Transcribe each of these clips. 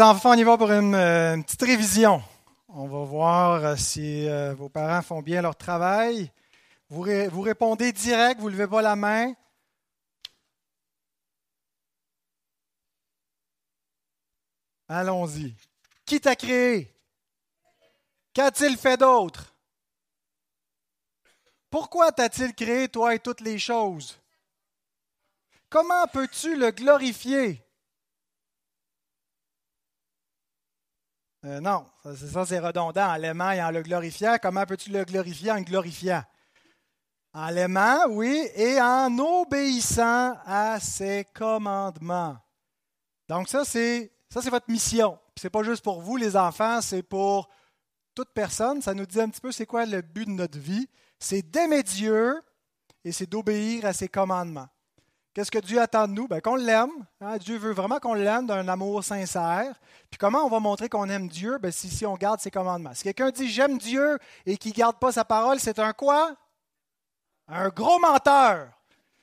enfants, on y va pour une, euh, petite révision. On va voir euh, si euh, vos parents font bien leur travail. Vous, vous répondez direct, vous ne levez pas la main. Allons-y. Qui t'a créé? Qu'a-t-il fait d'autre? Pourquoi t'a-t-il créé, toi et toutes les choses? Comment peux-tu le glorifier? Euh, non, ça, c'est redondant. En l'aimant et en le glorifiant, comment peux-tu le glorifier en glorifiant? En l'aimant, oui, et en obéissant à ses commandements. Donc ça, c'est ça, c'est votre mission. Ce n'est pas juste pour vous, les enfants, c'est pour toute personne. Ça nous dit un petit peu c'est quoi le but de notre vie. C'est d'aimer Dieu et c'est d'obéir à ses commandements. Qu'est-ce que Dieu attend de nous? Ben, qu'on l'aime. Hein? Dieu veut vraiment qu'on l'aime d'un amour sincère. Puis comment on va montrer qu'on aime Dieu? Ben, si, on garde ses commandements. Si quelqu'un dit j'aime Dieu et qui ne garde pas sa parole, c'est un quoi? Un gros menteur.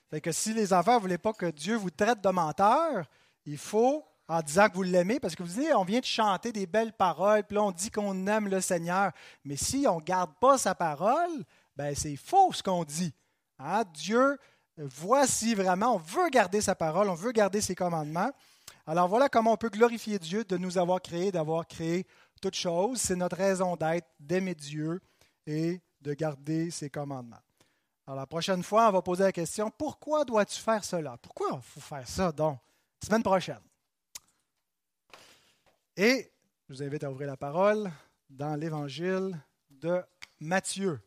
Fait que si les enfants ne voulaient pas que Dieu vous traite de menteur, il faut en disant que vous l'aimez, parce que vous dites, on vient de chanter des belles paroles, puis là on dit qu'on aime le Seigneur. Mais si on ne garde pas sa parole, ben c'est faux ce qu'on dit. Hein? Dieu, voici vraiment, on veut garder sa parole, on veut garder ses commandements. Alors voilà comment on peut glorifier Dieu de nous avoir créés, d'avoir créé toutes choses. C'est notre raison d'être, d'aimer Dieu et de garder ses commandements. Alors la prochaine fois, on va poser la question, pourquoi dois-tu faire cela? Pourquoi faut faire ça donc? Semaine prochaine. Et je vous invite à ouvrir la parole dans l'évangile de Matthieu.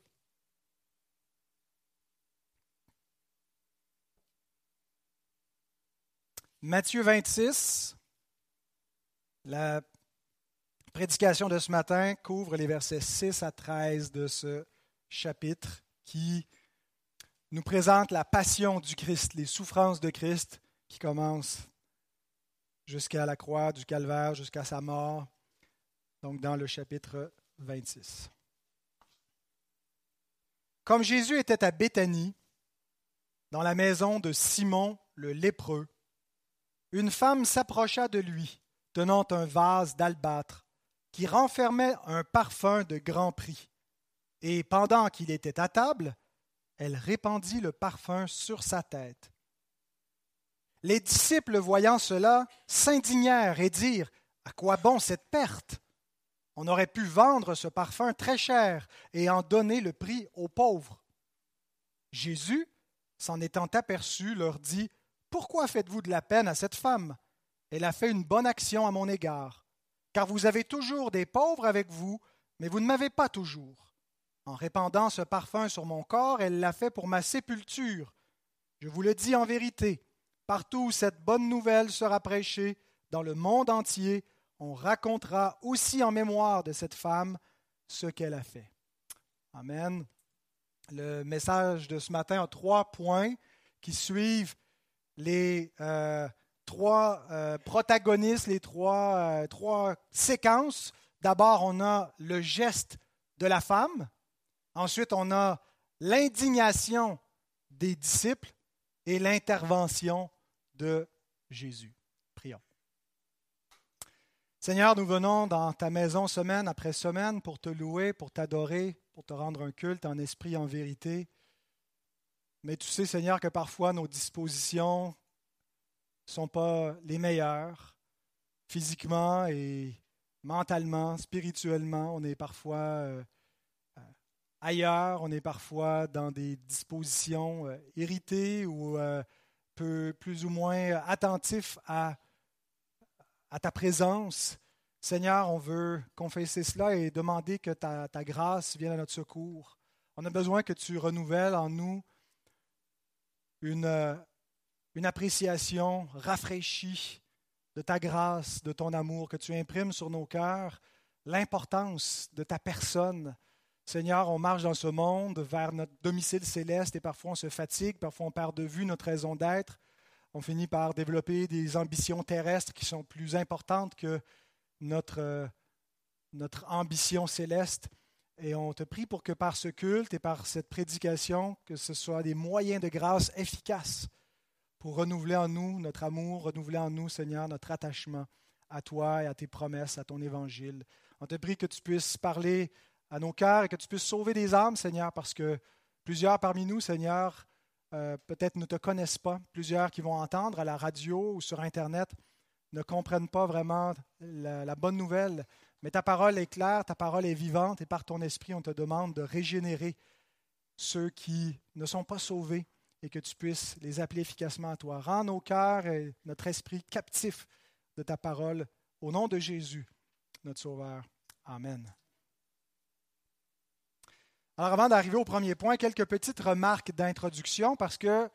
Matthieu 26, la prédication de ce matin couvre les versets 6 à 13 de ce chapitre qui nous présente la passion du Christ, les souffrances de Christ qui commencent jusqu'à la croix du calvaire, jusqu'à sa mort, donc dans le chapitre 26. Comme Jésus était à Béthanie, dans la maison de Simon le lépreux, une femme s'approcha de lui, tenant un vase d'albâtre qui renfermait un parfum de grand prix. Et pendant qu'il était à table, elle répandit le parfum sur sa tête. Les disciples, voyant cela, s'indignèrent et dirent À quoi bon cette perte? On aurait pu vendre ce parfum très cher et en donner le prix aux pauvres. Jésus, s'en étant aperçu, leur dit Pourquoi faites-vous de la peine à cette femme? Elle a fait une bonne action à mon égard, car vous avez toujours des pauvres avec vous, mais vous ne m'avez pas toujours. En répandant ce parfum sur mon corps, elle l'a fait pour ma sépulture. Je vous le dis en vérité Partout où cette bonne nouvelle sera prêchée, dans le monde entier, on racontera aussi en mémoire de cette femme ce qu'elle a fait. Amen. Le message de ce matin a trois points qui suivent les euh, trois euh, protagonistes, les trois, euh, trois séquences. D'abord, on a le geste de la femme. Ensuite, on a l'indignation des disciples et l'intervention de Jésus. Prions. Seigneur, nous venons dans ta maison semaine après semaine pour te louer, pour t'adorer, pour te rendre un culte en esprit en vérité. Mais tu sais, Seigneur, que parfois nos dispositions ne sont pas les meilleures, physiquement et mentalement, spirituellement. On est parfois euh, euh, ailleurs, on est parfois dans des dispositions euh, irritées ou plus ou moins attentif à, ta présence. Seigneur, on veut confesser cela et demander que ta, grâce vienne à notre secours. On a besoin que tu renouvelles en nous une, une appréciation rafraîchie de ta grâce, de ton amour, que tu imprimes sur nos cœurs l'importance de ta personne, Seigneur, on marche dans ce monde vers notre domicile céleste et parfois on se fatigue, parfois on perd de vue notre raison d'être. On finit par développer des ambitions terrestres qui sont plus importantes que notre, euh, notre ambition céleste. Et on te prie pour que par ce culte et par cette prédication, que ce soit des moyens de grâce efficaces pour renouveler en nous notre amour, renouveler en nous, Seigneur, notre attachement à toi et à tes promesses, à ton évangile. On te prie que tu puisses parler à nos cœurs et que tu puisses sauver des âmes, Seigneur, parce que plusieurs parmi nous, Seigneur, euh, peut-être ne te connaissent pas. Plusieurs qui vont entendre à la radio ou sur Internet ne comprennent pas vraiment la, bonne nouvelle. Mais ta parole est claire, ta parole est vivante et par ton esprit, on te demande de régénérer ceux qui ne sont pas sauvés et que tu puisses les appeler efficacement à toi. Rends nos cœurs et notre esprit captifs de ta parole au nom de Jésus, notre Sauveur. Amen. Alors avant d'arriver au premier point, quelques petites remarques d'introduction parce que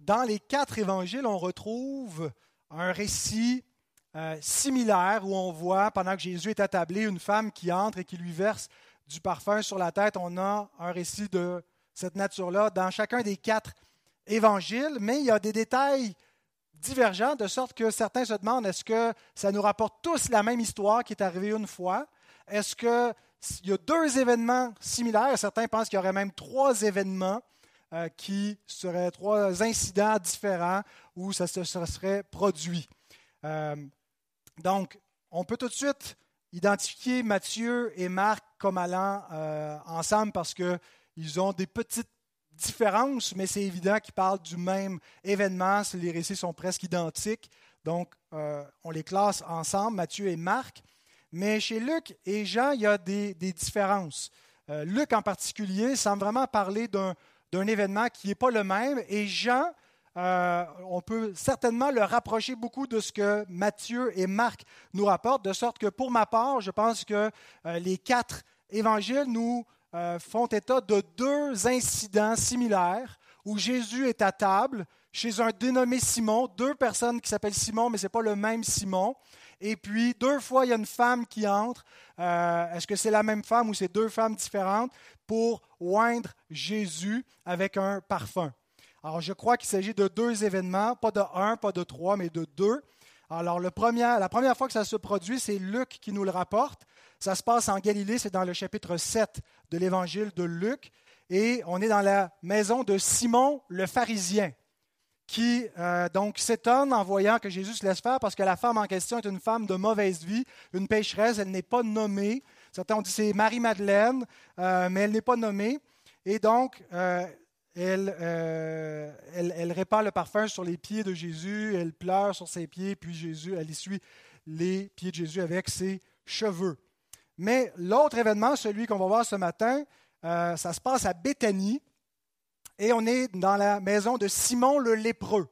dans les quatre évangiles, on retrouve un récit euh, similaire où on voit, pendant que Jésus est attablé, une femme qui entre et qui lui verse du parfum sur la tête. On a un récit de cette nature-là dans chacun des quatre évangiles, mais il y a des détails divergents, de sorte que certains se demandent est-ce que ça nous rapporte tous la même histoire qui est arrivée une fois? Est-ce qu'il y a deux événements similaires? Certains pensent qu'il y aurait même trois événements euh, qui seraient trois incidents différents où ça se serait produit. Euh, donc, on peut tout de suite identifier Matthieu et Marc comme allant euh, ensemble parce qu'ils ont des petites différences, mais c'est évident qu'ils parlent du même événement. Les récits sont presque identiques. Donc, on les classe ensemble, Matthieu et Marc. Mais chez Luc et Jean, il y a des, différences. Luc en particulier semble vraiment parler d'un événement qui n'est pas le même. Et Jean, euh, on peut certainement le rapprocher beaucoup de ce que Matthieu et Marc nous rapportent, de sorte que pour ma part, je pense que euh, les quatre évangiles nous euh, font état de deux incidents similaires où Jésus est à table chez un dénommé Simon, deux personnes qui s'appellent Simon, mais ce n'est pas le même Simon. Et puis, deux fois, il y a une femme qui entre. Est-ce que c'est la même femme ou c'est deux femmes différentes? pour oindre Jésus avec un parfum? Alors, je crois qu'il s'agit de deux événements, pas de un, pas de trois, mais de deux. Alors, le premier, la première fois que ça se produit, c'est Luc qui nous le rapporte. Ça se passe en Galilée, c'est dans le chapitre 7 de l'évangile de Luc. Et on est dans la maison de Simon le pharisien, qui euh, donc s'étonne en voyant que Jésus se laisse faire parce que la femme en question est une femme de mauvaise vie, une pécheresse, elle n'est pas nommée. Certains ont dit c'est Marie-Madeleine, euh, mais elle n'est pas nommée. Et donc, euh, euh, elle, elle, répand le parfum sur les pieds de Jésus, elle pleure sur ses pieds, puis Jésus, elle essuie les pieds de Jésus avec ses cheveux. Mais l'autre événement, celui qu'on va voir ce matin, ça se passe à Béthanie, et on est dans la maison de Simon le lépreux,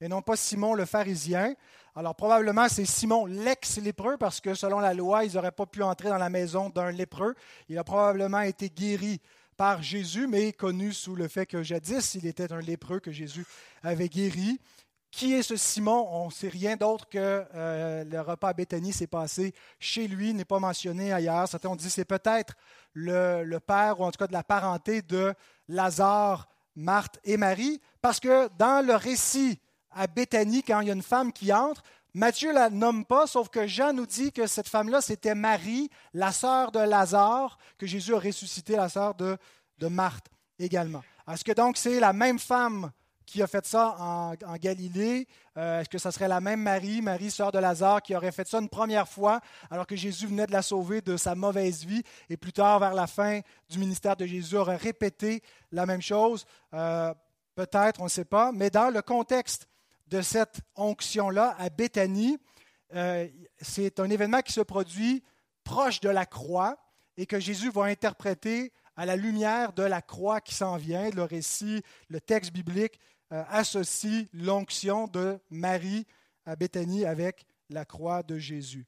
et non pas Simon le pharisien. Alors probablement c'est Simon l'ex-lépreux parce que selon la loi, ils n'auraient pas pu entrer dans la maison d'un lépreux. Il a probablement été guéri par Jésus, mais connu sous le fait que jadis, il était un lépreux que Jésus avait guéri. Qui est ce Simon? On ne sait rien d'autre que euh, le repas à Béthanie s'est passé chez lui, n'est pas mentionné ailleurs. Certains ont dit c'est peut-être le, le, père, ou en tout cas de la parenté de Lazare, Marthe et Marie, parce que dans le récit à Béthanie quand il y a une femme qui entre. Matthieu la nomme pas, sauf que Jean nous dit que cette femme-là, c'était Marie, la sœur de Lazare, que Jésus a ressuscité, la sœur de, de Marthe également. Est-ce que donc c'est la même femme qui a fait ça en, Galilée? Euh, est-ce que ce serait la même Marie, Marie, sœur de Lazare, qui aurait fait ça une première fois alors que Jésus venait de la sauver de sa mauvaise vie et plus tard, vers la fin du ministère de Jésus, aurait répété la même chose? Euh, peut-être, on ne sait pas, mais dans le contexte de cette onction-là à Béthanie. Euh, c'est un événement qui se produit proche de la croix et que Jésus va interpréter à la lumière de la croix qui s'en vient. Le récit, le texte biblique euh, associe l'onction de Marie à Béthanie avec la croix de Jésus.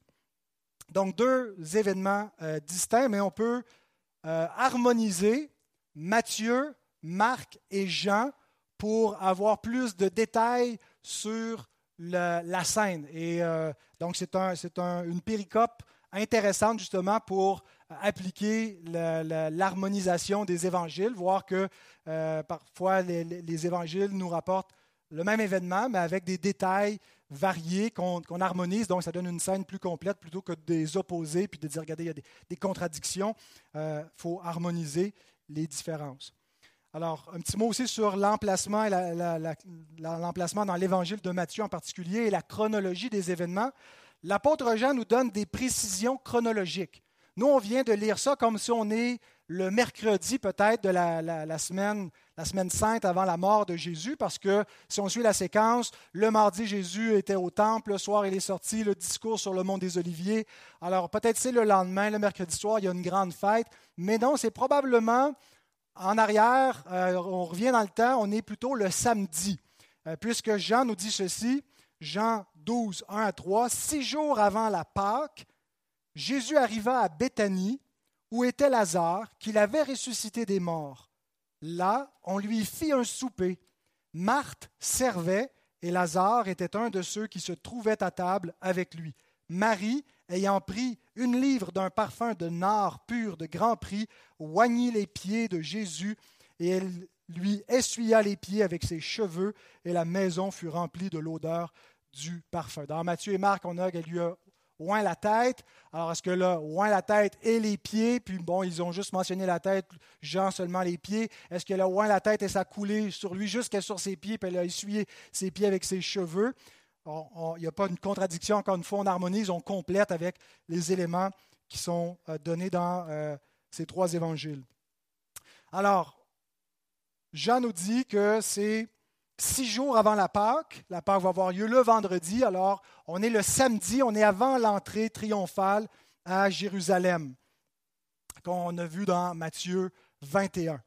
Donc deux événements euh, distincts, mais on peut harmoniser Matthieu, Marc et Jean pour avoir plus de détails sur la, scène. Et euh, donc, c'est un, une péricope intéressante justement pour appliquer l'harmonisation des évangiles, voir que euh, parfois les, évangiles nous rapportent le même événement, mais avec des détails variés qu'on harmonise. Donc, ça donne une scène plus complète plutôt que de les opposer puis de dire, regardez, il y a des, contradictions. Il euh, faut harmoniser les différences. Alors, un petit mot aussi sur l'emplacement, l'emplacement dans l'évangile de Matthieu en particulier et la chronologie des événements. l'apôtre Jean nous donne des précisions chronologiques. Nous, on vient de lire ça comme si on est le mercredi peut-être de la, semaine, la semaine sainte avant la mort de Jésus, parce que si on suit la séquence, le mardi, Jésus était au temple, le soir, il est sorti, le discours sur le mont des Oliviers. Alors peut-être c'est le lendemain, le mercredi soir, il y a une grande fête, mais non, c'est probablement en arrière, euh, on revient dans le temps, on est plutôt le samedi, euh, puisque Jean nous dit ceci, Jean 12, 1 à 3, six jours avant la Pâque, Jésus arriva à Béthanie, où était Lazare, qu'il avait ressuscité des morts. Là, on lui fit un souper. Marthe servait, et Lazare était un de ceux qui se trouvaient à table avec lui. Marie, ayant pris une livre d'un parfum de nard pur de grand prix, oignit les pieds de Jésus, et elle lui essuya les pieds avec ses cheveux, et la maison fut remplie de l'odeur du parfum. Dans Matthieu et Marc, on a qu'elle lui a oint la tête. Alors, est-ce que là, oint la tête et les pieds, puis bon, ils ont juste mentionné la tête, Jean seulement les pieds. Est-ce que là, oint la tête et ça a coulé sur lui jusqu'à sur ses pieds, puis elle a essuyé ses pieds avec ses cheveux? Il n'y a pas une contradiction, encore une fois, on harmonise, on complète avec les éléments qui sont euh, donnés dans euh, ces trois évangiles. Alors, Jean nous dit que c'est six jours avant la Pâque. La Pâque va avoir lieu le vendredi. Alors, on est le samedi, on est avant l'entrée triomphale à Jérusalem, qu'on a vu dans Matthieu 21.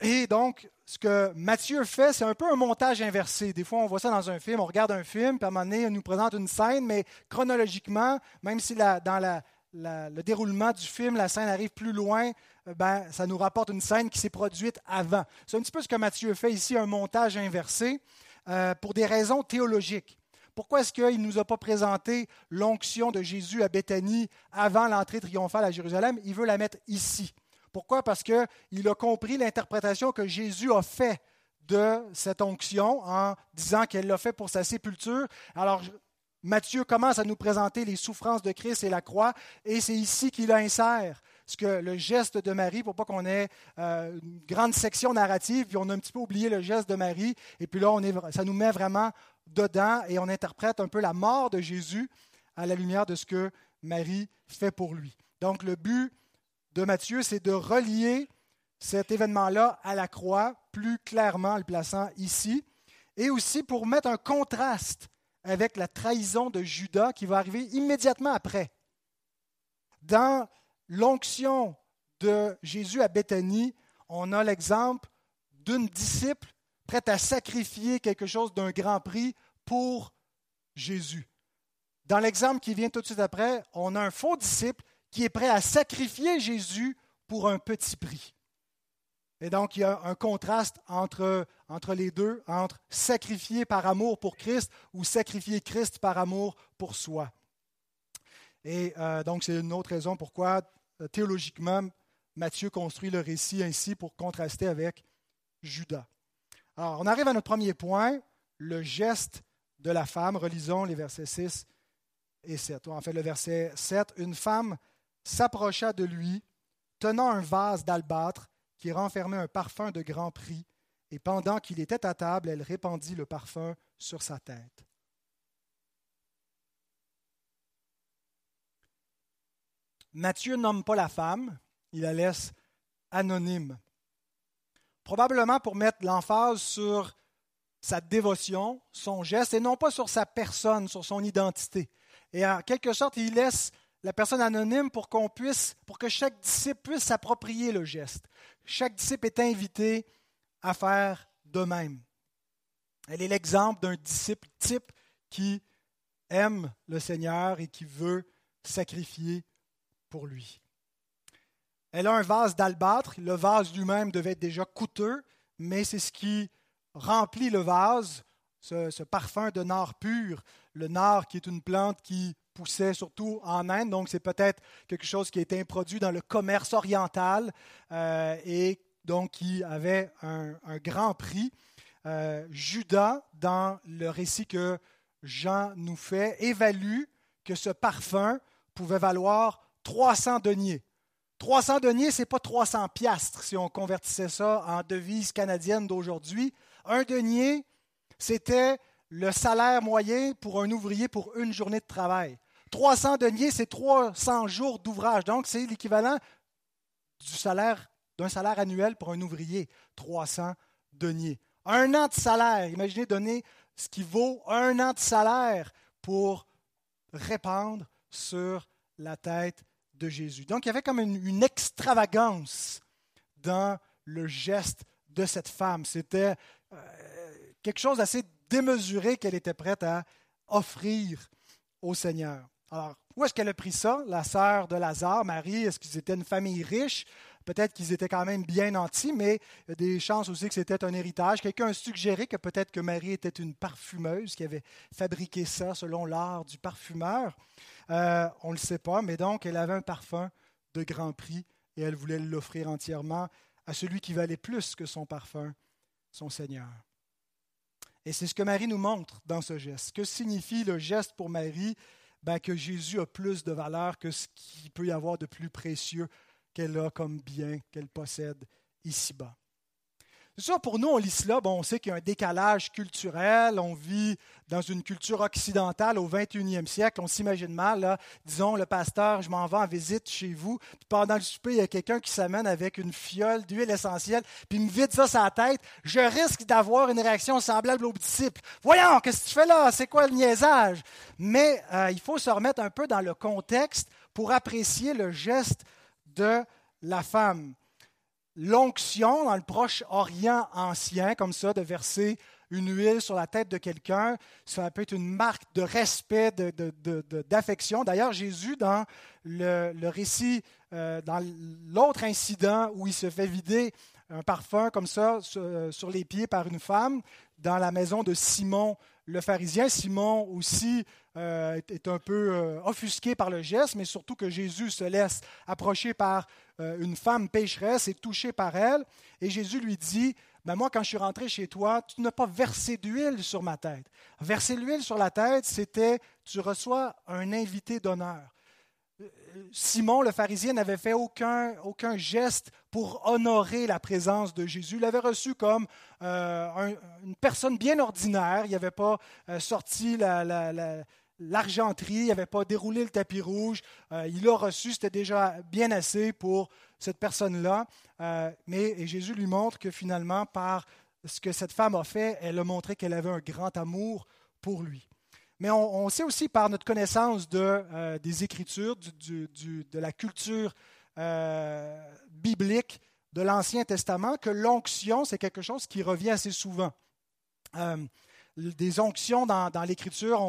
Et donc, ce que Matthieu fait, c'est un peu un montage inversé. Des fois, on voit ça dans un film, on regarde un film, puis à moment donné, on nous présente une scène, mais chronologiquement, même si dans le déroulement du film, la scène arrive plus loin, euh, ben, ça nous rapporte une scène qui s'est produite avant. C'est un petit peu ce que Matthieu fait ici, un montage inversé, euh, pour des raisons théologiques. Pourquoi est-ce qu'il ne nous a pas présenté l'onction de Jésus à Béthanie avant l'entrée triomphale à Jérusalem? Il veut la mettre ici. Pourquoi? Parce qu'il a compris l'interprétation que Jésus a faite de cette onction en disant qu'elle l'a fait pour sa sépulture. Alors, Matthieu commence à nous présenter les souffrances de Christ et la croix, et c'est ici qu'il insère ce que le geste de Marie, pour pas qu'on ait euh, une grande section narrative, puis on a un petit peu oublié le geste de Marie, et puis là, on ça nous met vraiment dedans et on interprète un peu la mort de Jésus à la lumière de ce que Marie fait pour lui. Donc le but de Matthieu, c'est de relier cet événement-là à la croix, plus clairement en le plaçant ici, et aussi pour mettre un contraste avec la trahison de Judas qui va arriver immédiatement après. Dans l'onction de Jésus à Béthanie, on a l'exemple d'une disciple prête à sacrifier quelque chose d'un grand prix pour Jésus. Dans l'exemple qui vient tout de suite après, on a un faux disciple qui est prêt à sacrifier Jésus pour un petit prix. Et donc, il y a un contraste entre, les deux, entre sacrifier par amour pour Christ ou sacrifier Christ par amour pour soi. Et euh, donc, c'est une autre raison pourquoi euh, théologiquement, Matthieu construit le récit ainsi pour contraster avec Judas. Alors, on arrive à notre premier point, le geste de la femme. Relisons les versets 6 et 7. En fait, le verset 7, une femme s'approcha de lui, tenant un vase d'albâtre qui renfermait un parfum de grand prix, et pendant qu'il était à table, elle répandit le parfum sur sa tête. Matthieu nomme pas la femme, il la laisse anonyme. Probablement pour mettre l'emphase sur sa dévotion, son geste, et non pas sur sa personne, sur son identité. Et en quelque sorte, il laisse la personne anonyme pour qu'on puisse, pour que chaque disciple puisse s'approprier le geste. Chaque disciple est invité à faire de même. Elle est l'exemple d'un disciple type qui aime le Seigneur et qui veut sacrifier pour lui. Elle a un vase d'albâtre. Le vase lui-même devait être déjà coûteux, mais c'est ce qui remplit le vase, ce, parfum de nard pur. Le nard qui est une plante qui poussait surtout en Inde, donc c'est peut-être quelque chose qui a été introduit dans le commerce oriental euh, et donc qui avait un, grand prix. Euh, Judas, dans le récit que Jean nous fait, évalue que ce parfum pouvait valoir 300 deniers. 300 deniers, ce n'est pas 300 piastres si on convertissait ça en devise canadienne d'aujourd'hui. Un denier, c'était le salaire moyen pour un ouvrier pour une journée de travail. 300 deniers, c'est 300 jours d'ouvrage. Donc, c'est l'équivalent du salaire d'un salaire annuel pour un ouvrier, 300 deniers. Un an de salaire, imaginez donner ce qui vaut un an de salaire pour répandre sur la tête de Jésus. Donc il y avait comme une, extravagance dans le geste de cette femme. C'était euh, quelque chose d'assez démesuré qu'elle était prête à offrir au Seigneur. Alors, où est-ce qu'elle a pris ça, la sœur de Lazare, Marie? Est-ce qu'ils étaient une famille riche? Peut-être qu'ils étaient quand même bien nantis, mais il y a des chances aussi que c'était un héritage. Quelqu'un a suggéré que peut-être que Marie était une parfumeuse qui avait fabriqué ça selon l'art du parfumeur. Euh, on ne le sait pas, mais donc elle avait un parfum de grand prix et elle voulait l'offrir entièrement à celui qui valait plus que son parfum, son Seigneur. Et c'est ce que Marie nous montre dans ce geste. Que signifie le geste pour Marie? Ben, Que Jésus a plus de valeur que ce qu'il peut y avoir de plus précieux qu'elle a comme bien qu'elle possède ici-bas. C'est sûr, pour nous, on lit cela, bon, on sait qu'il y a un décalage culturel, on vit dans une culture occidentale au 21e siècle, on s'imagine mal, là, disons, le pasteur, je m'en vais en visite chez vous, puis pendant le souper, il y a quelqu'un qui s'amène avec une fiole d'huile essentielle, puis me vide ça la tête, je risque d'avoir une réaction semblable aux disciples. Voyons, qu'est-ce que tu fais là? C'est quoi le niaisage? Mais euh, il faut se remettre un peu dans le contexte pour apprécier le geste de la femme. L'onction dans le Proche-Orient ancien, comme ça, de verser une huile sur la tête de quelqu'un, ça peut être une marque de respect, d'affection. D'ailleurs, Jésus, dans le, récit, euh, dans l'autre incident où il se fait vider un parfum comme ça sur, les pieds par une femme, dans la maison de Simon le pharisien, Simon aussi euh, est un peu euh, offusqué par le geste, mais surtout que Jésus se laisse approcher par euh, une femme pécheresse et touché par elle. Et Jésus lui dit, ben moi quand je suis rentré chez toi, tu n'as pas versé d'huile sur ma tête. Verser l'huile sur la tête, c'était tu reçois un invité d'honneur. Simon le pharisien n'avait fait aucun, aucun geste pour honorer la présence de Jésus. Il l'avait reçu comme une personne bien ordinaire. Il n'avait pas sorti l'argenterie, il n'avait pas déroulé le tapis rouge. Euh, il l'a reçu, c'était déjà bien assez pour cette personne-là. mais Jésus lui montre que finalement, par ce que cette femme a fait, elle a montré qu'elle avait un grand amour pour lui. Mais on, sait aussi par notre connaissance euh, des Écritures, de la culture euh, biblique de l'Ancien Testament, que l'onction, c'est quelque chose qui revient assez souvent. Des onctions dans, l'Écriture.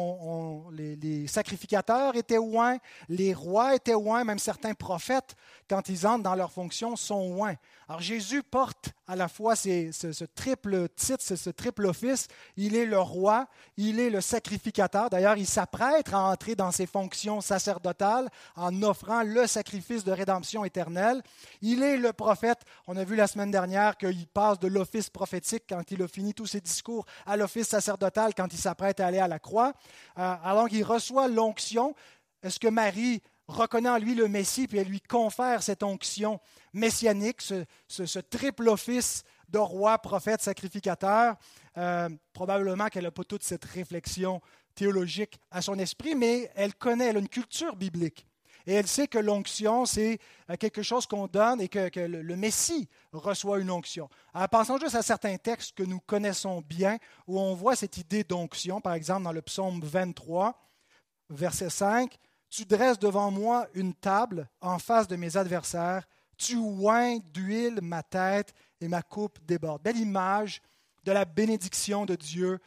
les, sacrificateurs étaient oints, les rois étaient oints, même certains prophètes, quand ils entrent dans leurs fonctions, sont oints. Alors Jésus porte à la fois ce, triple titre, ce, triple office. Il est le roi, il est le sacrificateur. D'ailleurs, il s'apprête à entrer dans ses fonctions sacerdotales en offrant le sacrifice de rédemption éternelle. Il est le prophète. On a vu la semaine dernière qu'il passe de l'office prophétique quand il a fini tous ses discours à l'office sacerdotal quand il s'apprête à aller à la croix. Euh, alors qu'il reçoit l'onction, est-ce que Marie reconnaît en lui le Messie, puis elle lui confère cette onction messianique, ce, triple office de roi, prophète, sacrificateur? Euh, probablement qu'elle n'a pas toute cette réflexion théologique à son esprit, mais elle connaît, elle a une culture biblique. Et elle sait que l'onction, c'est euh, quelque chose qu'on donne et que, le Messie reçoit une onction. Alors, pensons juste à certains textes que nous connaissons bien où on voit cette idée d'onction. Par exemple, dans le psaume 23, verset 5, Tu dresses devant moi une table en face de mes adversaires, tu oins d'huile ma tête et ma coupe déborde. Belle image de la bénédiction de Dieu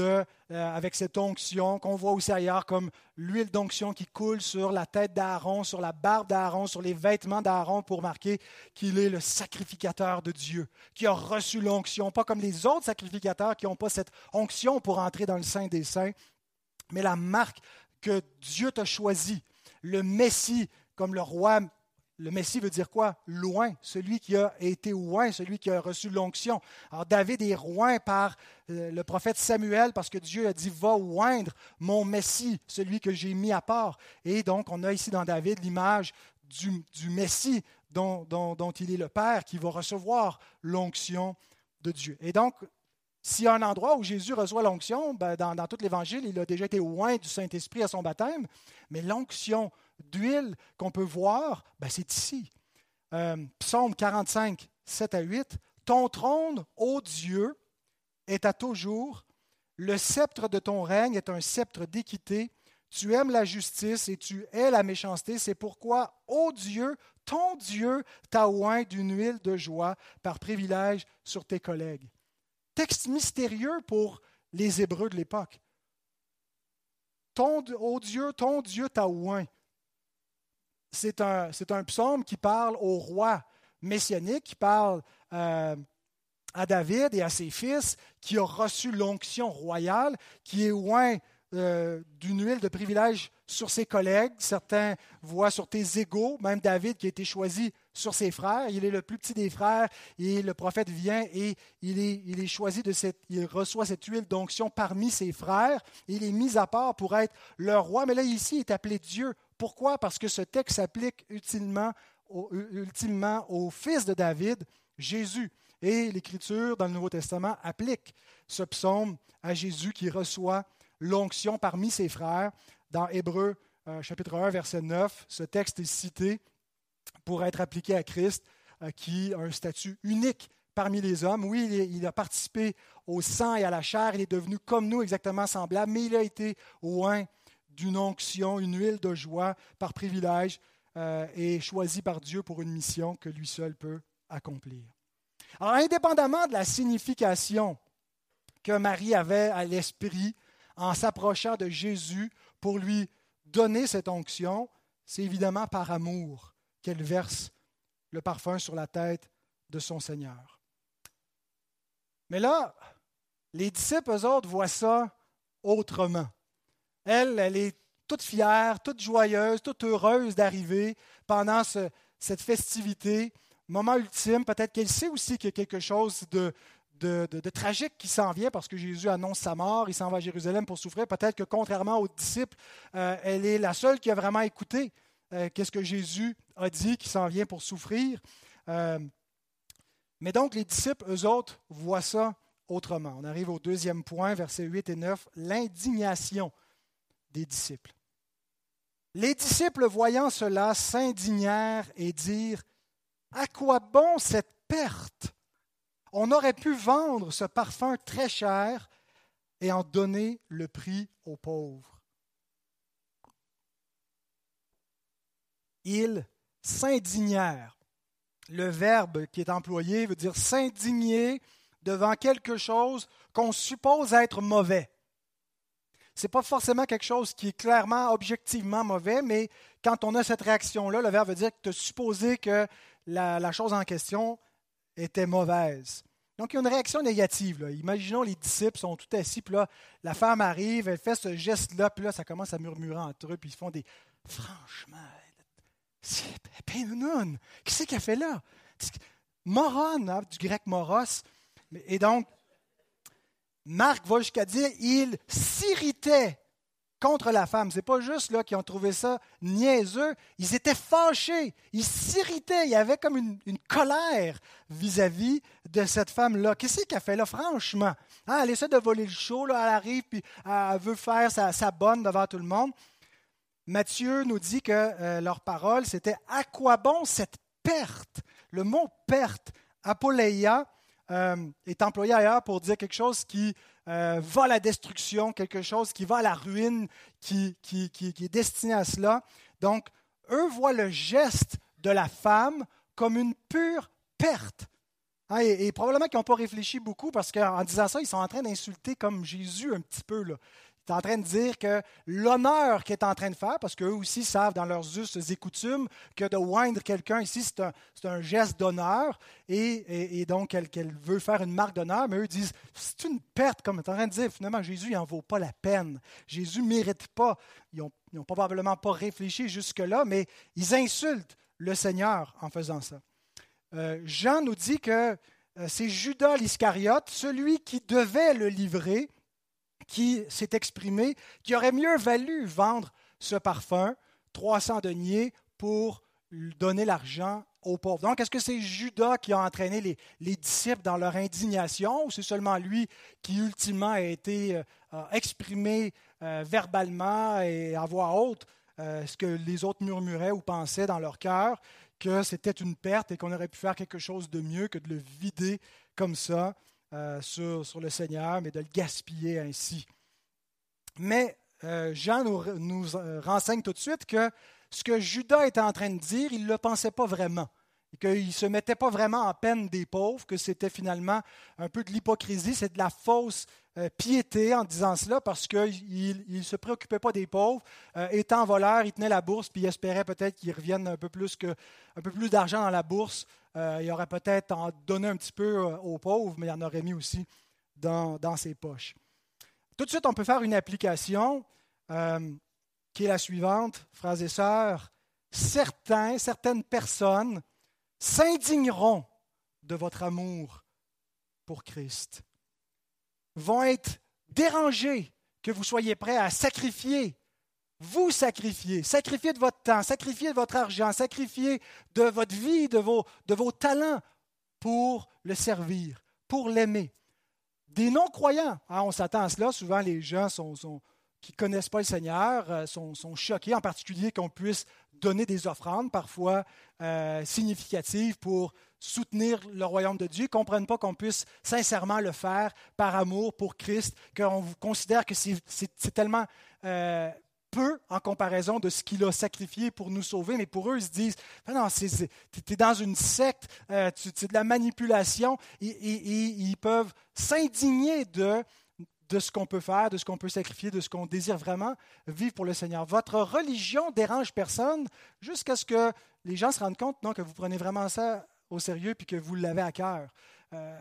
euh, avec cette onction qu'on voit aussi ailleurs comme l'huile d'onction qui coule sur la tête d'Aaron, sur la barbe d'Aaron, sur les vêtements d'Aaron pour marquer qu'il est le sacrificateur de Dieu, qui a reçu l'onction, pas comme les autres sacrificateurs qui n'ont pas cette onction pour entrer dans le sein des saints, mais la marque que Dieu t'a choisi, le Messie comme le roi le Messie veut dire quoi? Loin, celui qui a été loin, celui qui a reçu l'onction. Alors David est loin par euh, le prophète Samuel parce que Dieu a dit va oindre mon Messie, celui que j'ai mis à part. Et donc on a ici dans David l'image du, Messie dont, il est le Père qui va recevoir l'onction de Dieu. Et donc S'il y a un endroit où Jésus reçoit l'onction, ben, dans, tout l'Évangile, il a déjà été loin du Saint-Esprit à son baptême, mais l'onction d'huile qu'on peut voir, ben, c'est ici. Euh, Psaume 45, 7 à 8. Ton trône, ô Dieu, est à toujours. Le sceptre de ton règne est un sceptre d'équité. Tu aimes la justice et tu hais la méchanceté. C'est pourquoi, ô Dieu, ton Dieu t'a oint d'une huile de joie par privilège sur tes collègues. Texte mystérieux pour les Hébreux de l'époque. Ô Dieu, ton Dieu t'a oint. C'est un, un, psaume qui parle au roi messianique, qui parle euh, à David et à ses fils, qui a reçu l'onction royale, qui est oint euh, d'une huile de privilège sur ses collègues. Certains voient sur tes égaux, même David qui a été choisi sur ses frères. Il est le plus petit des frères et le prophète vient et il est, il est choisi de cette, il reçoit cette huile d'onction parmi ses frères. il est mis à part pour être leur roi. Mais là, ici, il est appelé Dieu. Pourquoi? Parce que ce texte s'applique ultimement, au fils de David, Jésus. Et l'Écriture dans le Nouveau Testament applique ce psaume à Jésus qui reçoit l'onction parmi ses frères. Dans Hébreu euh, chapitre 1, verset 9, ce texte est cité pour être appliqué à Christ, euh, qui a un statut unique parmi les hommes. Oui, il, a participé au sang et à la chair, il est devenu comme nous, exactement semblable, mais il a été loin d'une onction, une huile de joie par privilège euh, et choisi par Dieu pour une mission que lui seul peut accomplir. Alors, indépendamment de la signification que Marie avait à l'esprit en s'approchant de Jésus pour lui donner cette onction, c'est évidemment par amour qu'elle verse le parfum sur la tête de son Seigneur. Mais là, les disciples, eux autres, voient ça autrement. Elle, elle est toute fière, toute joyeuse, toute heureuse d'arriver pendant cette festivité. Moment ultime, peut-être qu'elle sait aussi qu'il y a quelque chose de, tragique qui s'en vient parce que Jésus annonce sa mort, il s'en va à Jérusalem pour souffrir. Peut-être que contrairement aux disciples, euh, elle est la seule qui a vraiment écouté euh, qu'est-ce que Jésus a dit qui s'en vient pour souffrir. Euh, mais donc les disciples, eux autres, voient ça autrement. On arrive au deuxième point, versets 8 et 9, l'indignation disciples. Les disciples, voyant cela, s'indignèrent et dirent, À quoi bon cette perte? On aurait pu vendre ce parfum très cher et en donner le prix aux pauvres. Ils s'indignèrent. Le verbe qui est employé veut dire s'indigner devant quelque chose qu'on suppose être mauvais. N'est pas forcément quelque chose qui est clairement, objectivement mauvais, mais quand on a cette réaction-là, le verbe veut dire que tu as supposé que la, chose en question était mauvaise. Donc, il y a une réaction négative. Imaginons les disciples sont tout assis, puis là, la femme arrive, elle fait ce geste-là, puis là, ça commence à murmurer entre eux, puis ils font des Franchement, c'est Pénoun. Qu'est-ce qu'elle fait là? Moron, hein, du grec moros. Et donc, Marc va jusqu'à dire il s'irritait contre la femme. Ce n'est pas juste là qu'ils ont trouvé ça niaiseux. Ils étaient fâchés. Ils s'irritaient. Il y avait comme une, colère vis-à-vis de cette femme-là. Qu'est-ce qu'elle fait là, franchement? Hein, elle essaie de voler le show. Là, elle arrive puis elle veut faire sa, bonne devant tout le monde. Matthieu nous dit que euh, leur parole, c'était à quoi bon cette perte? Le mot perte, apoleia, euh, est employé ailleurs pour dire quelque chose qui euh, va à la destruction, quelque chose qui va à la ruine, qui, est destiné à cela. Donc, eux voient le geste de la femme comme une pure perte. Hein, et, probablement qu'ils n'ont pas réfléchi beaucoup parce qu'en disant ça, ils sont en train d'insulter comme Jésus un petit peu. Est en train de dire que l'honneur qu'il est en train de faire, parce qu'eux aussi savent dans leurs us et coutumes que de winder quelqu'un ici, c'est un, un, geste d'honneur, et, donc qu'elle veut faire une marque d'honneur, mais eux disent, c'est une perte, comme tu en train de dire, finalement, Jésus n'en vaut pas la peine. Jésus ne mérite pas. Ils n'ont probablement pas réfléchi jusque-là, mais ils insultent le Seigneur en faisant ça. Euh, Jean nous dit que euh, c'est Judas l'Iscariote, celui qui devait le livrer, qui s'est exprimé qu'il aurait mieux valu vendre ce parfum, 300 deniers, pour donner l'argent aux pauvres. Donc, est-ce que c'est Judas qui a entraîné les, disciples dans leur indignation ou c'est seulement lui qui ultimement a été euh, exprimé euh, verbalement et à voix haute euh, ce que les autres murmuraient ou pensaient dans leur cœur, que c'était une perte et qu'on aurait pu faire quelque chose de mieux que de le vider comme ça? Sur, sur, le Seigneur, mais de le gaspiller ainsi. Mais Jean nous, nous renseigne tout de suite que ce que Judas était en train de dire, il ne le pensait pas vraiment. Et qu'il ne se mettait pas vraiment en peine des pauvres, que c'était finalement un peu de l'hypocrisie, c'est de la fausse euh, piété en disant cela, parce qu'il ne se préoccupait pas des pauvres. Euh, étant voleur, il tenait la bourse, puis il espérait peut-être qu'il revienne un peu plus, d'argent dans la bourse. Euh, il aurait peut-être en donné un petit peu aux pauvres, mais il en aurait mis aussi dans, dans, ses poches. Tout de suite, on peut faire une application qui est la suivante, frères et sœurs. Certains, certaines personnes s'indigneront de votre amour pour Christ, vont être dérangés que vous soyez prêts à sacrifier, vous sacrifier, sacrifier de votre temps, sacrifier de votre argent, sacrifier de votre vie, de vos, de vos talents pour le servir, pour l'aimer. Des non-croyants, hein, on s'attend à cela, souvent les gens qui ne connaissent pas le Seigneur euh, sont, choqués, en particulier qu'on puisse donner des offrandes, parfois euh, significatives, pour soutenir le royaume de Dieu, ne comprennent pas qu'on puisse sincèrement le faire par amour pour Christ, qu'on considère que c'est tellement euh, peu en comparaison de ce qu'il a sacrifié pour nous sauver, mais pour eux, ils se disent, non, tu es dans une secte, c'est de la manipulation, et ils peuvent s'indigner de de ce qu'on peut faire, de ce qu'on peut sacrifier, de ce qu'on désire vraiment vivre pour le Seigneur. Votre religion dérange personne jusqu'à ce que les gens se rendent compte non, que vous prenez vraiment ça sérieux puis que vous l'avez à cœur. Euh,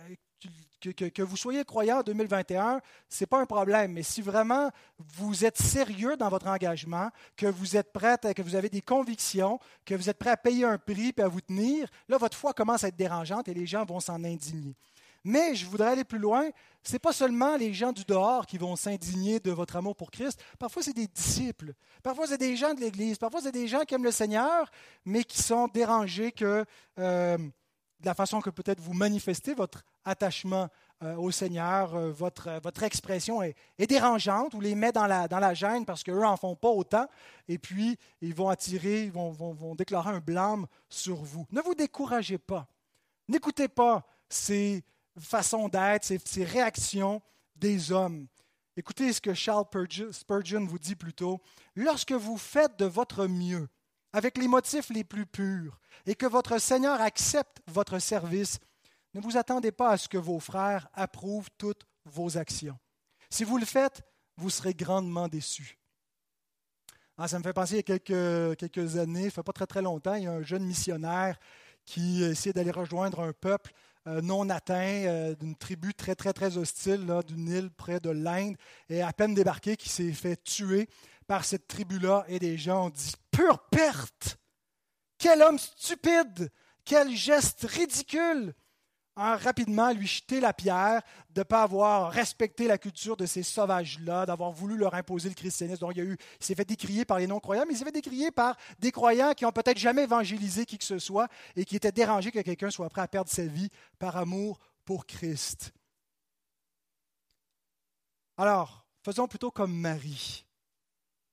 que, vous soyez croyant en 2021, ce n'est pas un problème, mais si vraiment vous êtes sérieux dans votre engagement, que vous êtes prêt, que vous avez des convictions, que vous êtes prêt à payer un prix et à vous tenir, là, votre foi commence à être dérangeante et les gens vont s'en indigner. Mais je voudrais aller plus loin. Ce n'est pas seulement les gens du dehors qui vont s'indigner de votre amour pour Christ. Parfois, c'est des disciples. Parfois, c'est des gens de l'Église. Parfois, c'est des gens qui aiment le Seigneur, mais qui sont dérangés que euh, de la façon que peut-être vous manifestez votre attachement euh, au Seigneur, euh, votre, votre expression est, dérangeante ou les met dans la, dans la gêne parce qu'eux n'en font pas autant. Et puis, ils vont attirer, ils vont, vont, déclarer un blâme sur vous. Ne vous découragez pas. N'écoutez pas ces façon d'être, ces, réactions des hommes. Écoutez ce que Charles Spurgeon vous dit plutôt. Lorsque vous faites de votre mieux, avec les motifs les plus purs, et que votre Seigneur accepte votre service, ne vous attendez pas à ce que vos frères approuvent toutes vos actions. Si vous le faites, vous serez grandement déçus. Ah, ça me fait penser il y a quelques, années, il ne fait pas très très longtemps, il y a un jeune missionnaire qui essayait d'aller rejoindre un peuple euh, non atteint, euh, d'une tribu très, très, très hostile, d'une île près de l'Inde, et à peine débarqué, qui s'est fait tuer par cette tribu-là, et des gens ont dit Pure perte Quel homme stupide Quel geste ridicule rapidement lui jeter la pierre de ne pas avoir respecté la culture de ces sauvages-là, d'avoir voulu leur imposer le christianisme. Donc, il s'est fait décrier par les non-croyants, mais il s'est fait décrier par des croyants qui n'ont peut-être jamais évangélisé qui que ce soit et qui étaient dérangés que quelqu'un soit prêt à perdre sa vie par amour pour Christ. Alors, faisons plutôt comme Marie.